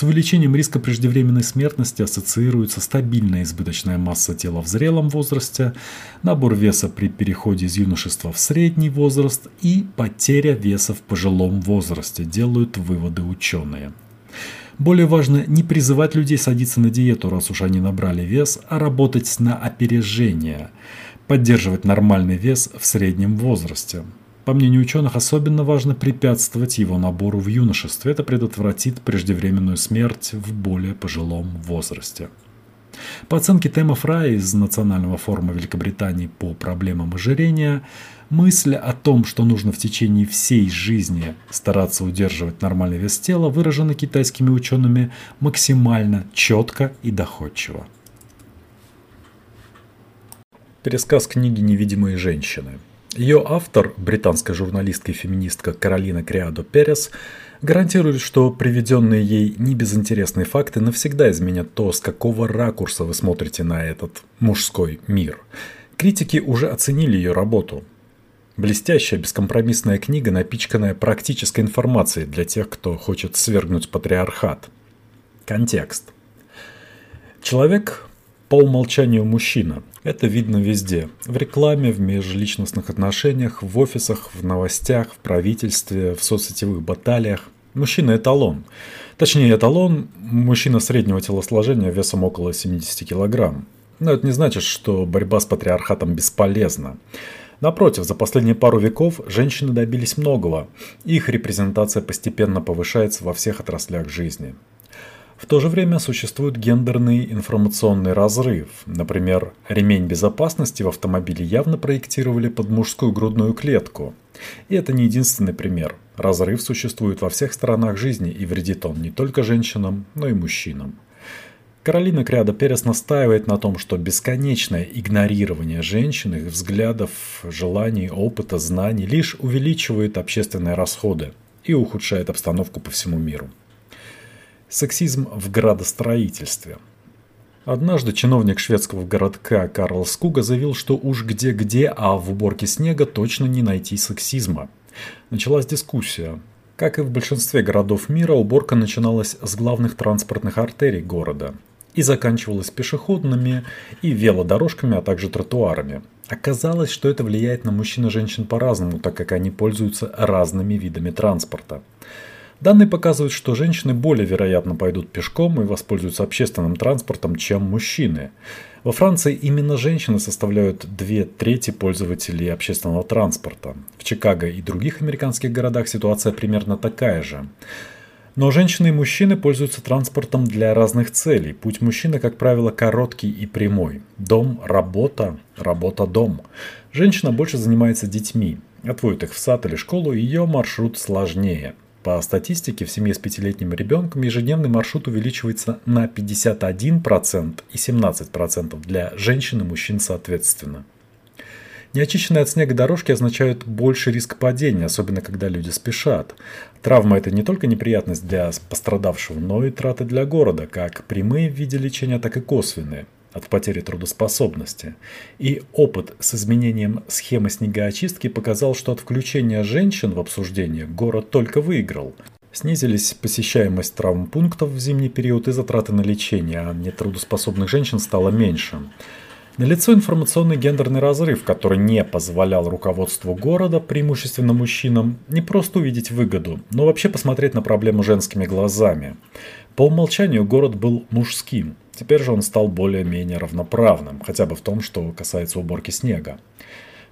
С увеличением риска преждевременной смертности ассоциируется стабильная избыточная масса тела в зрелом возрасте, набор веса при переходе из юношества в средний возраст и потеря веса в пожилом возрасте, делают выводы ученые. Более важно не призывать людей садиться на диету, раз уж они набрали вес, а работать на опережение, поддерживать нормальный вес в среднем возрасте. По мнению ученых, особенно важно препятствовать его набору в юношестве. Это предотвратит преждевременную смерть в более пожилом возрасте. По оценке Тема Фрая из Национального форума Великобритании по проблемам ожирения, мысль о том, что нужно в течение всей жизни стараться удерживать нормальный вес тела, выражена китайскими учеными максимально четко и доходчиво. Пересказ книги «Невидимые женщины» Ее автор, британская журналистка и феминистка Каролина Криадо Перес, гарантирует, что приведенные ей небезынтересные факты навсегда изменят то, с какого ракурса вы смотрите на этот мужской мир. Критики уже оценили ее работу. Блестящая, бескомпромиссная книга, напичканная практической информацией для тех, кто хочет свергнуть патриархат. Контекст. Человек по умолчанию мужчина. Это видно везде. В рекламе, в межличностных отношениях, в офисах, в новостях, в правительстве, в соцсетевых баталиях. Мужчина – эталон. Точнее, эталон – мужчина среднего телосложения весом около 70 килограмм. Но это не значит, что борьба с патриархатом бесполезна. Напротив, за последние пару веков женщины добились многого. Их репрезентация постепенно повышается во всех отраслях жизни. В то же время существует гендерный информационный разрыв. Например, ремень безопасности в автомобиле явно проектировали под мужскую грудную клетку. И это не единственный пример. Разрыв существует во всех сторонах жизни и вредит он не только женщинам, но и мужчинам. Каролина Кряда Перес настаивает на том, что бесконечное игнорирование женщин, их взглядов, желаний, опыта, знаний лишь увеличивает общественные расходы и ухудшает обстановку по всему миру. Сексизм в градостроительстве. Однажды чиновник шведского городка Карл Скуга заявил, что уж где-где, а в уборке снега точно не найти сексизма. Началась дискуссия. Как и в большинстве городов мира, уборка начиналась с главных транспортных артерий города и заканчивалась пешеходными и велодорожками, а также тротуарами. Оказалось, что это влияет на мужчин и женщин по-разному, так как они пользуются разными видами транспорта. Данные показывают, что женщины более вероятно пойдут пешком и воспользуются общественным транспортом, чем мужчины. Во Франции именно женщины составляют две трети пользователей общественного транспорта. В Чикаго и других американских городах ситуация примерно такая же. Но женщины и мужчины пользуются транспортом для разных целей. Путь мужчины, как правило, короткий и прямой. Дом, работа, работа-дом. Женщина больше занимается детьми. Отводит их в сад или школу, ее маршрут сложнее. По статистике, в семье с пятилетним ребенком ежедневный маршрут увеличивается на 51% и 17% для женщин и мужчин соответственно. Неочищенные от снега дорожки означают больше риск падения, особенно когда люди спешат. Травма – это не только неприятность для пострадавшего, но и траты для города, как прямые в виде лечения, так и косвенные от потери трудоспособности. И опыт с изменением схемы снегоочистки показал, что от включения женщин в обсуждение город только выиграл. Снизились посещаемость травмпунктов в зимний период и затраты на лечение, а нетрудоспособных женщин стало меньше. Налицо информационный гендерный разрыв, который не позволял руководству города, преимущественно мужчинам, не просто увидеть выгоду, но вообще посмотреть на проблему женскими глазами. По умолчанию город был мужским, теперь же он стал более-менее равноправным, хотя бы в том, что касается уборки снега.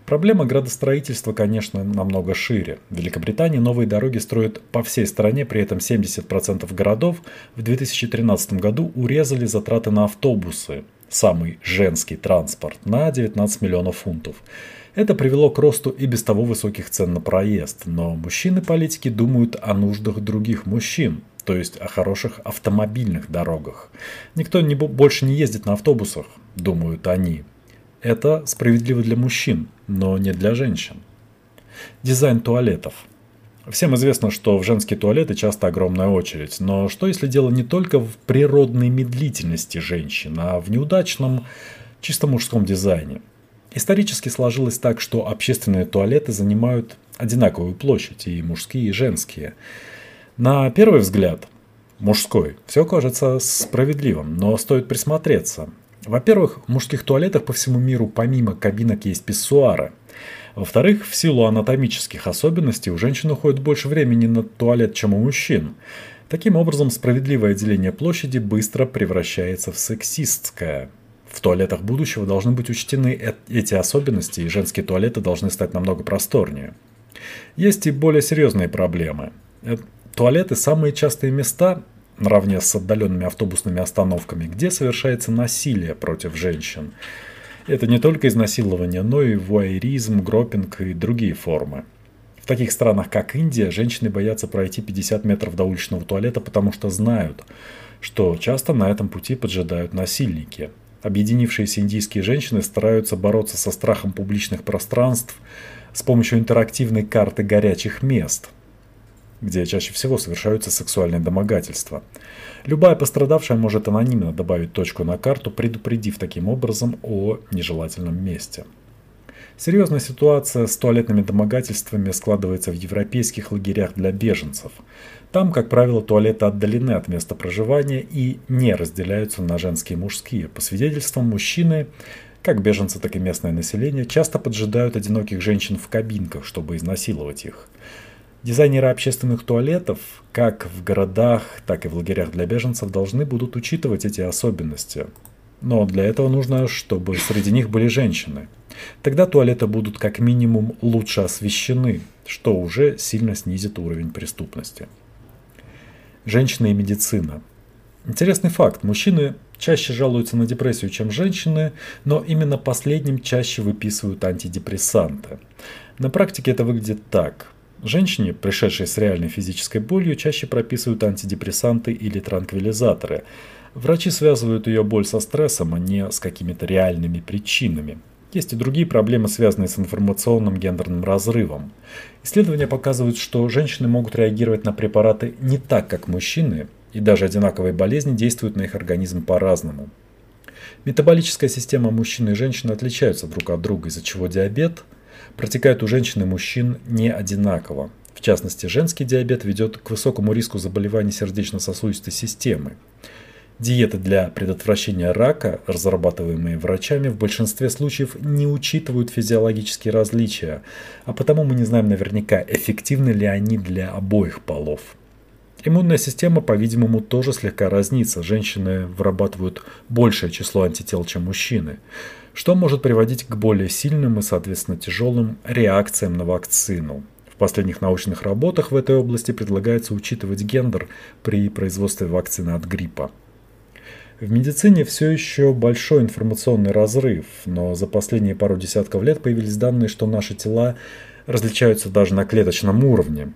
Проблема градостроительства, конечно, намного шире. В Великобритании новые дороги строят по всей стране, при этом 70% городов в 2013 году урезали затраты на автобусы, самый женский транспорт, на 19 миллионов фунтов. Это привело к росту и без того высоких цен на проезд, но мужчины-политики думают о нуждах других мужчин, то есть о хороших автомобильных дорогах. Никто не, больше не ездит на автобусах, думают они. Это справедливо для мужчин, но не для женщин. Дизайн туалетов – Всем известно, что в женские туалеты часто огромная очередь, но что если дело не только в природной медлительности женщин, а в неудачном чисто мужском дизайне? Исторически сложилось так, что общественные туалеты занимают одинаковую площадь, и мужские, и женские. На первый взгляд, мужской, все кажется справедливым, но стоит присмотреться. Во-первых, в мужских туалетах по всему миру помимо кабинок есть писсуары – во-вторых, в силу анатомических особенностей у женщин уходит больше времени на туалет, чем у мужчин. Таким образом, справедливое деление площади быстро превращается в сексистское. В туалетах будущего должны быть учтены эти особенности, и женские туалеты должны стать намного просторнее. Есть и более серьезные проблемы. Туалеты – самые частые места, наравне с отдаленными автобусными остановками, где совершается насилие против женщин. Это не только изнасилование, но и вуайеризм, гропинг и другие формы. В таких странах, как Индия, женщины боятся пройти 50 метров до уличного туалета, потому что знают, что часто на этом пути поджидают насильники. Объединившиеся индийские женщины стараются бороться со страхом публичных пространств с помощью интерактивной карты горячих мест – где чаще всего совершаются сексуальные домогательства. Любая пострадавшая может анонимно добавить точку на карту, предупредив таким образом о нежелательном месте. Серьезная ситуация с туалетными домогательствами складывается в европейских лагерях для беженцев. Там, как правило, туалеты отдалены от места проживания и не разделяются на женские и мужские. По свидетельствам мужчины, как беженцы, так и местное население, часто поджидают одиноких женщин в кабинках, чтобы изнасиловать их. Дизайнеры общественных туалетов, как в городах, так и в лагерях для беженцев, должны будут учитывать эти особенности. Но для этого нужно, чтобы среди них были женщины. Тогда туалеты будут как минимум лучше освещены, что уже сильно снизит уровень преступности. Женщины и медицина. Интересный факт. Мужчины чаще жалуются на депрессию, чем женщины, но именно последним чаще выписывают антидепрессанты. На практике это выглядит так. Женщине, пришедшей с реальной физической болью, чаще прописывают антидепрессанты или транквилизаторы. Врачи связывают ее боль со стрессом, а не с какими-то реальными причинами. Есть и другие проблемы, связанные с информационным гендерным разрывом. Исследования показывают, что женщины могут реагировать на препараты не так, как мужчины, и даже одинаковые болезни действуют на их организм по-разному. Метаболическая система мужчины и женщины отличаются друг от друга, из-за чего диабет – протекает у женщин и мужчин не одинаково. В частности, женский диабет ведет к высокому риску заболеваний сердечно-сосудистой системы. Диеты для предотвращения рака, разрабатываемые врачами, в большинстве случаев не учитывают физиологические различия, а потому мы не знаем наверняка, эффективны ли они для обоих полов. Иммунная система, по-видимому, тоже слегка разнится. Женщины вырабатывают большее число антител, чем мужчины, что может приводить к более сильным и, соответственно, тяжелым реакциям на вакцину. В последних научных работах в этой области предлагается учитывать гендер при производстве вакцины от гриппа. В медицине все еще большой информационный разрыв, но за последние пару десятков лет появились данные, что наши тела различаются даже на клеточном уровне.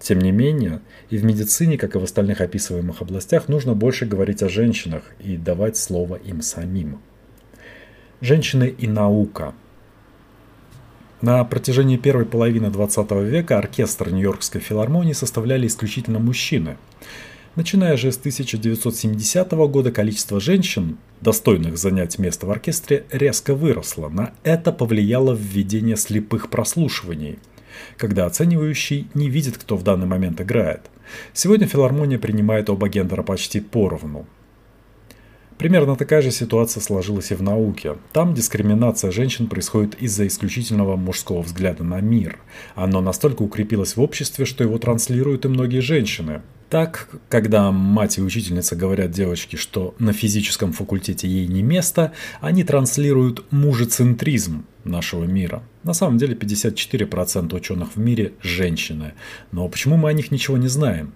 Тем не менее, и в медицине, как и в остальных описываемых областях, нужно больше говорить о женщинах и давать слово им самим. Женщины и наука. На протяжении первой половины 20 века оркестр Нью-Йоркской филармонии составляли исключительно мужчины. Начиная же с 1970 года количество женщин, достойных занять место в оркестре, резко выросло. На это повлияло введение слепых прослушиваний – когда оценивающий не видит, кто в данный момент играет. Сегодня филармония принимает оба гендера почти поровну. Примерно такая же ситуация сложилась и в науке. Там дискриминация женщин происходит из-за исключительного мужского взгляда на мир. Оно настолько укрепилось в обществе, что его транслируют и многие женщины. Так, когда мать и учительница говорят девочке, что на физическом факультете ей не место, они транслируют мужецентризм нашего мира. На самом деле 54% ученых в мире – женщины. Но почему мы о них ничего не знаем?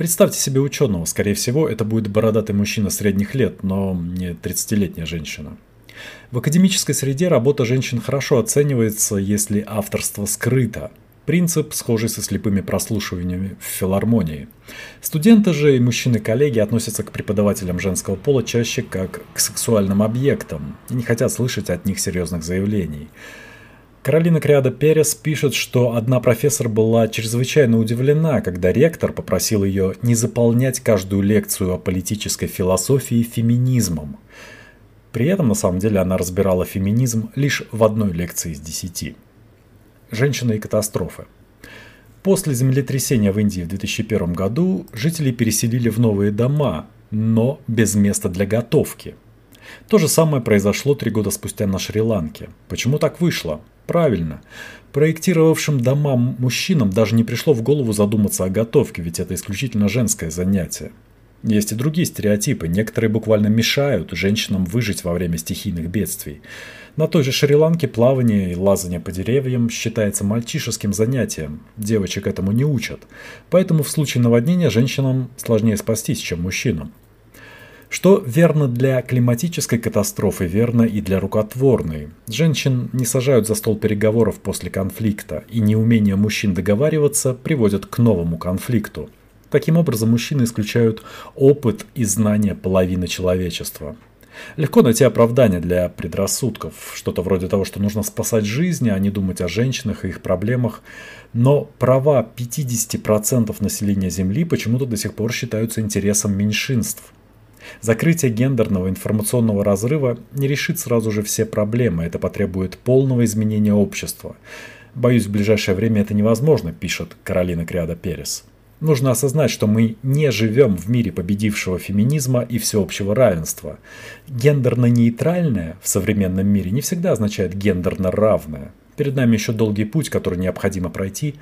Представьте себе ученого, скорее всего, это будет бородатый мужчина средних лет, но не 30-летняя женщина. В академической среде работа женщин хорошо оценивается, если авторство скрыто. Принцип, схожий со слепыми прослушиваниями в филармонии. Студенты же и мужчины-коллеги относятся к преподавателям женского пола чаще как к сексуальным объектам и не хотят слышать от них серьезных заявлений. Каролина Криада Перес пишет, что одна профессор была чрезвычайно удивлена, когда ректор попросил ее не заполнять каждую лекцию о политической философии феминизмом. При этом, на самом деле, она разбирала феминизм лишь в одной лекции из десяти. Женщины и катастрофы. После землетрясения в Индии в 2001 году жители переселили в новые дома, но без места для готовки. То же самое произошло три года спустя на Шри-Ланке. Почему так вышло? Правильно. Проектировавшим дома мужчинам даже не пришло в голову задуматься о готовке, ведь это исключительно женское занятие. Есть и другие стереотипы. Некоторые буквально мешают женщинам выжить во время стихийных бедствий. На той же Шри-Ланке плавание и лазание по деревьям считается мальчишеским занятием. Девочек этому не учат. Поэтому в случае наводнения женщинам сложнее спастись, чем мужчинам. Что верно для климатической катастрофы, верно и для рукотворной. Женщин не сажают за стол переговоров после конфликта, и неумение мужчин договариваться приводит к новому конфликту. Таким образом, мужчины исключают опыт и знания половины человечества. Легко найти оправдание для предрассудков, что-то вроде того, что нужно спасать жизни, а не думать о женщинах и их проблемах. Но права 50% населения Земли почему-то до сих пор считаются интересом меньшинств – Закрытие гендерного информационного разрыва не решит сразу же все проблемы, это потребует полного изменения общества. Боюсь, в ближайшее время это невозможно, пишет Каролина Криада Перес. Нужно осознать, что мы не живем в мире победившего феминизма и всеобщего равенства. Гендерно-нейтральное в современном мире не всегда означает гендерно равное. Перед нами еще долгий путь, который необходимо пройти,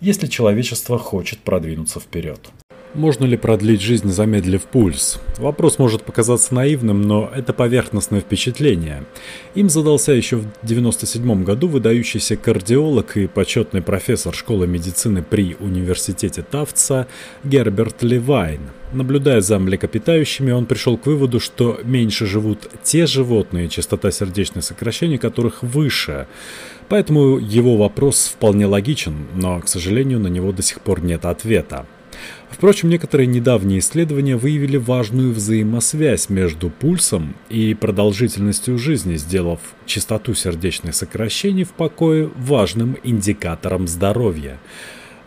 если человечество хочет продвинуться вперед. Можно ли продлить жизнь, замедлив пульс? Вопрос может показаться наивным, но это поверхностное впечатление. Им задался еще в 1997 году выдающийся кардиолог и почетный профессор школы медицины при университете Тафтса Герберт Левайн. Наблюдая за млекопитающими, он пришел к выводу, что меньше живут те животные, частота сердечных сокращений которых выше. Поэтому его вопрос вполне логичен, но, к сожалению, на него до сих пор нет ответа. Впрочем, некоторые недавние исследования выявили важную взаимосвязь между пульсом и продолжительностью жизни, сделав частоту сердечных сокращений в покое важным индикатором здоровья.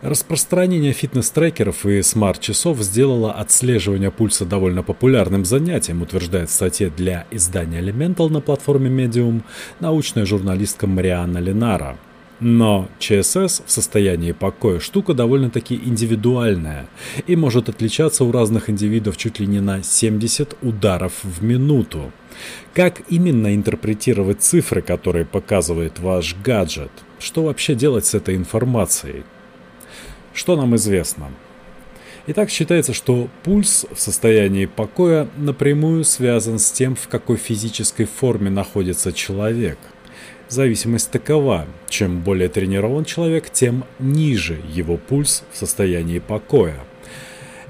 Распространение фитнес-трекеров и смарт-часов сделало отслеживание пульса довольно популярным занятием, утверждает в статье для издания Elemental на платформе Medium научная журналистка Марианна Ленара. Но ЧСС в состоянии покоя штука довольно-таки индивидуальная и может отличаться у разных индивидов чуть ли не на 70 ударов в минуту. Как именно интерпретировать цифры, которые показывает ваш гаджет? Что вообще делать с этой информацией? Что нам известно? Итак, считается, что пульс в состоянии покоя напрямую связан с тем, в какой физической форме находится человек. Зависимость такова, чем более тренирован человек, тем ниже его пульс в состоянии покоя.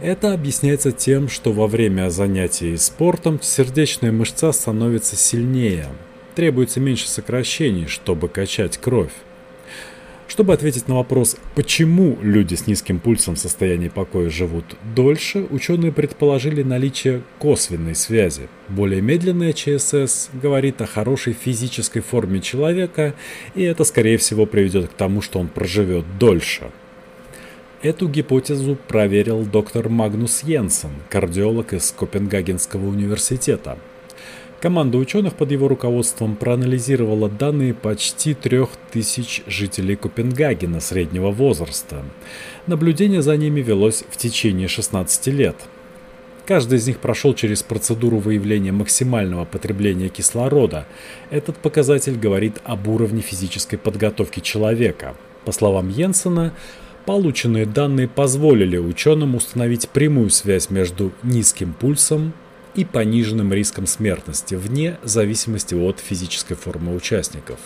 Это объясняется тем, что во время занятий спортом сердечная мышца становится сильнее, требуется меньше сокращений, чтобы качать кровь. Чтобы ответить на вопрос, почему люди с низким пульсом в состоянии покоя живут дольше, ученые предположили наличие косвенной связи. Более медленная ЧСС говорит о хорошей физической форме человека, и это, скорее всего, приведет к тому, что он проживет дольше. Эту гипотезу проверил доктор Магнус Йенсен, кардиолог из Копенгагенского университета – Команда ученых под его руководством проанализировала данные почти трех тысяч жителей Копенгагена среднего возраста. Наблюдение за ними велось в течение 16 лет. Каждый из них прошел через процедуру выявления максимального потребления кислорода. Этот показатель говорит об уровне физической подготовки человека. По словам Йенсена, полученные данные позволили ученым установить прямую связь между низким пульсом и пониженным риском смертности, вне зависимости от физической формы участников.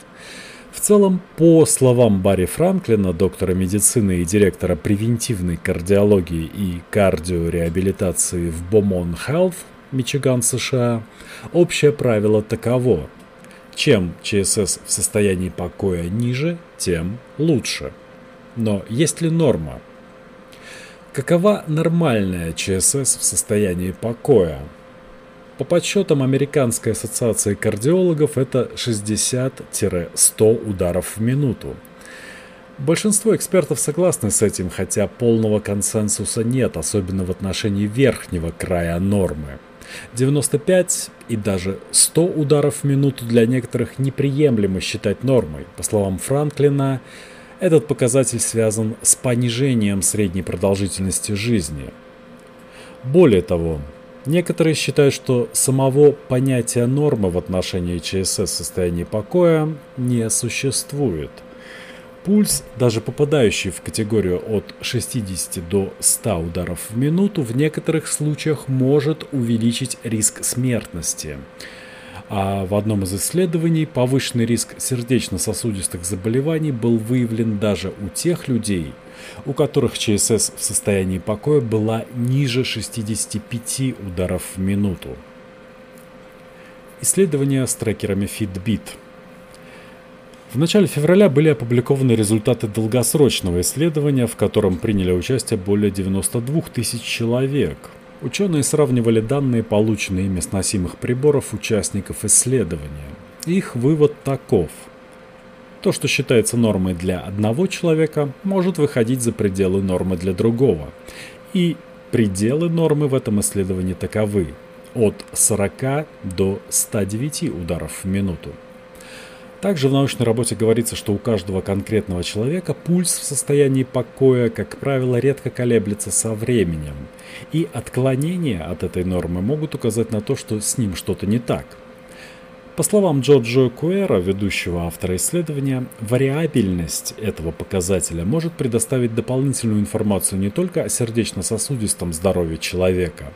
В целом, по словам Барри Франклина, доктора медицины и директора превентивной кардиологии и кардиореабилитации в Beaumont Health, Мичиган, США, общее правило таково. Чем ЧСС в состоянии покоя ниже, тем лучше. Но есть ли норма? Какова нормальная ЧСС в состоянии покоя? По подсчетам Американской ассоциации кардиологов это 60-100 ударов в минуту. Большинство экспертов согласны с этим, хотя полного консенсуса нет, особенно в отношении верхнего края нормы. 95 и даже 100 ударов в минуту для некоторых неприемлемо считать нормой. По словам Франклина, этот показатель связан с понижением средней продолжительности жизни. Более того, Некоторые считают, что самого понятия нормы в отношении ЧСС состояния покоя не существует. Пульс, даже попадающий в категорию от 60 до 100 ударов в минуту, в некоторых случаях может увеличить риск смертности. А в одном из исследований повышенный риск сердечно-сосудистых заболеваний был выявлен даже у тех людей – у которых ЧСС в состоянии покоя была ниже 65 ударов в минуту. Исследования с трекерами Fitbit. В начале февраля были опубликованы результаты долгосрочного исследования, в котором приняли участие более 92 тысяч человек. Ученые сравнивали данные, полученные ими с носимых приборов участников исследования. Их вывод таков – то, что считается нормой для одного человека, может выходить за пределы нормы для другого. И пределы нормы в этом исследовании таковы – от 40 до 109 ударов в минуту. Также в научной работе говорится, что у каждого конкретного человека пульс в состоянии покоя, как правило, редко колеблется со временем, и отклонения от этой нормы могут указать на то, что с ним что-то не так – по словам Джорджо Куэра, ведущего автора исследования, вариабельность этого показателя может предоставить дополнительную информацию не только о сердечно-сосудистом здоровье человека,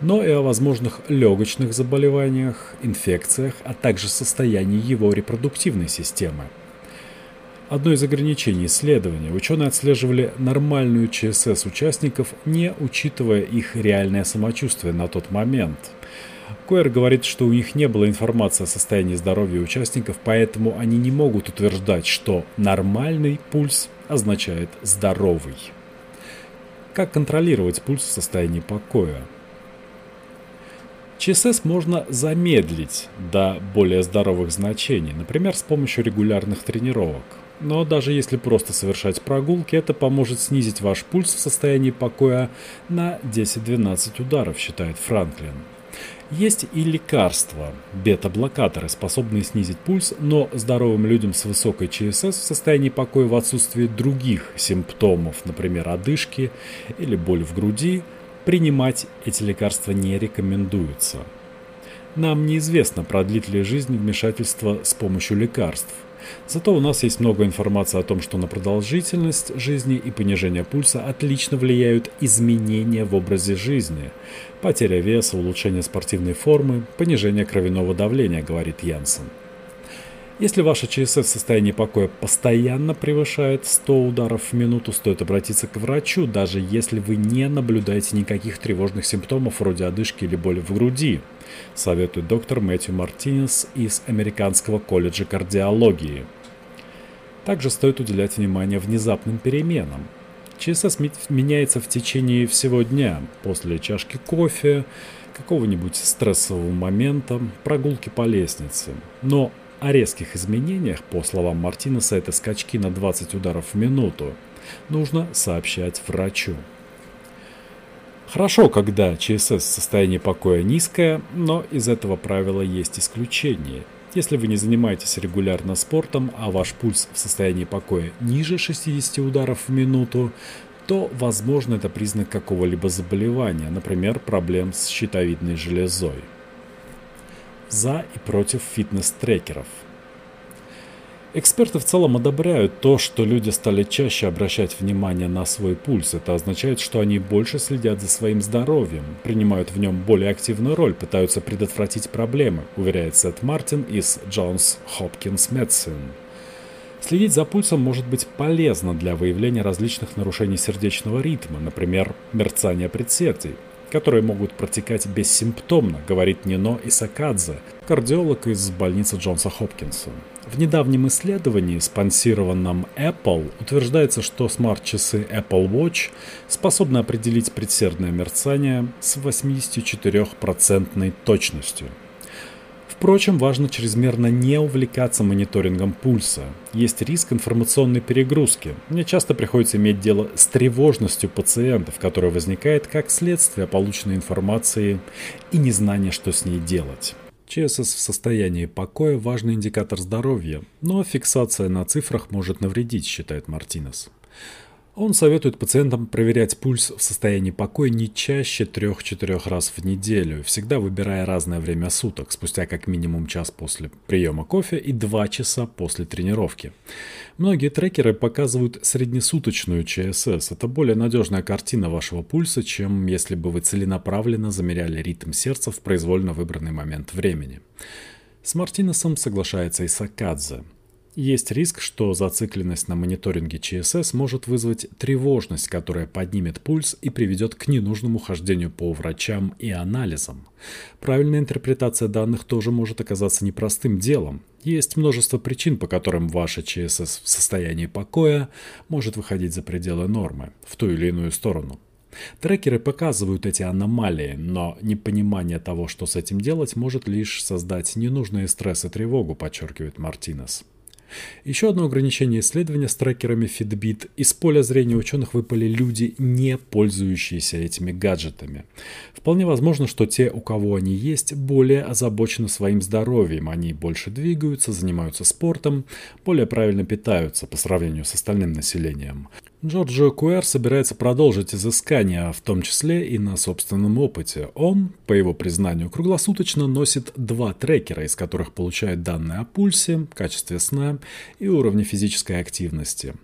но и о возможных легочных заболеваниях, инфекциях, а также состоянии его репродуктивной системы. Одно из ограничений исследования – ученые отслеживали нормальную ЧСС участников, не учитывая их реальное самочувствие на тот момент – Койер говорит, что у них не было информации о состоянии здоровья участников, поэтому они не могут утверждать, что нормальный пульс означает здоровый. Как контролировать пульс в состоянии покоя? ЧСС можно замедлить до более здоровых значений, например, с помощью регулярных тренировок. Но даже если просто совершать прогулки, это поможет снизить ваш пульс в состоянии покоя на 10-12 ударов, считает Франклин. Есть и лекарства, бета-блокаторы, способные снизить пульс, но здоровым людям с высокой ЧСС в состоянии покоя в отсутствии других симптомов, например, одышки или боль в груди, принимать эти лекарства не рекомендуется. Нам неизвестно, продлит ли жизнь вмешательство с помощью лекарств. Зато у нас есть много информации о том, что на продолжительность жизни и понижение пульса отлично влияют изменения в образе жизни. Потеря веса, улучшение спортивной формы, понижение кровяного давления, говорит Янсен. Если ваша ЧСС в состоянии покоя постоянно превышает 100 ударов в минуту, стоит обратиться к врачу, даже если вы не наблюдаете никаких тревожных симптомов вроде одышки или боли в груди, советует доктор Мэтью Мартинес из Американского колледжа кардиологии. Также стоит уделять внимание внезапным переменам. ЧСС меняется в течение всего дня, после чашки кофе, какого-нибудь стрессового момента, прогулки по лестнице. Но о резких изменениях, по словам Мартинеса, это скачки на 20 ударов в минуту, нужно сообщать врачу. Хорошо, когда ЧСС в состоянии покоя низкое, но из этого правила есть исключение. Если вы не занимаетесь регулярно спортом, а ваш пульс в состоянии покоя ниже 60 ударов в минуту, то, возможно, это признак какого-либо заболевания, например, проблем с щитовидной железой за и против фитнес-трекеров. Эксперты в целом одобряют то, что люди стали чаще обращать внимание на свой пульс. Это означает, что они больше следят за своим здоровьем, принимают в нем более активную роль, пытаются предотвратить проблемы, уверяет Сет Мартин из Johns Hopkins Medicine. Следить за пульсом может быть полезно для выявления различных нарушений сердечного ритма, например, мерцания предсердий, которые могут протекать бессимптомно, говорит Нино Исакадзе, кардиолог из больницы Джонса Хопкинса. В недавнем исследовании, спонсированном Apple, утверждается, что смарт-часы Apple Watch способны определить предсердное мерцание с 84% точностью – Впрочем, важно чрезмерно не увлекаться мониторингом пульса. Есть риск информационной перегрузки. Мне часто приходится иметь дело с тревожностью пациентов, которая возникает как следствие полученной информации и незнания, что с ней делать. ЧСС в состоянии покоя – важный индикатор здоровья, но фиксация на цифрах может навредить, считает Мартинес. Он советует пациентам проверять пульс в состоянии покоя не чаще 3-4 раз в неделю, всегда выбирая разное время суток, спустя как минимум час после приема кофе и 2 часа после тренировки. Многие трекеры показывают среднесуточную ЧСС. Это более надежная картина вашего пульса, чем если бы вы целенаправленно замеряли ритм сердца в произвольно выбранный момент времени. С Мартинесом соглашается и Сакадзе. Есть риск, что зацикленность на мониторинге ЧСС может вызвать тревожность, которая поднимет пульс и приведет к ненужному хождению по врачам и анализам. Правильная интерпретация данных тоже может оказаться непростым делом. Есть множество причин, по которым ваша ЧСС в состоянии покоя может выходить за пределы нормы, в ту или иную сторону. Трекеры показывают эти аномалии, но непонимание того, что с этим делать, может лишь создать ненужные стресс и тревогу, подчеркивает Мартинес. Еще одно ограничение исследования с трекерами Fitbit. Из поля зрения ученых выпали люди, не пользующиеся этими гаджетами. Вполне возможно, что те, у кого они есть, более озабочены своим здоровьем. Они больше двигаются, занимаются спортом, более правильно питаются по сравнению с остальным населением. Джорджио Куэр собирается продолжить изыскания, в том числе и на собственном опыте. Он, по его признанию, круглосуточно носит два трекера, из которых получает данные о пульсе, качестве сна и уровне физической активности.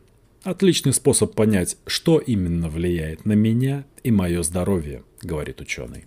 Отличный способ понять, что именно влияет на меня и мое здоровье, говорит ученый.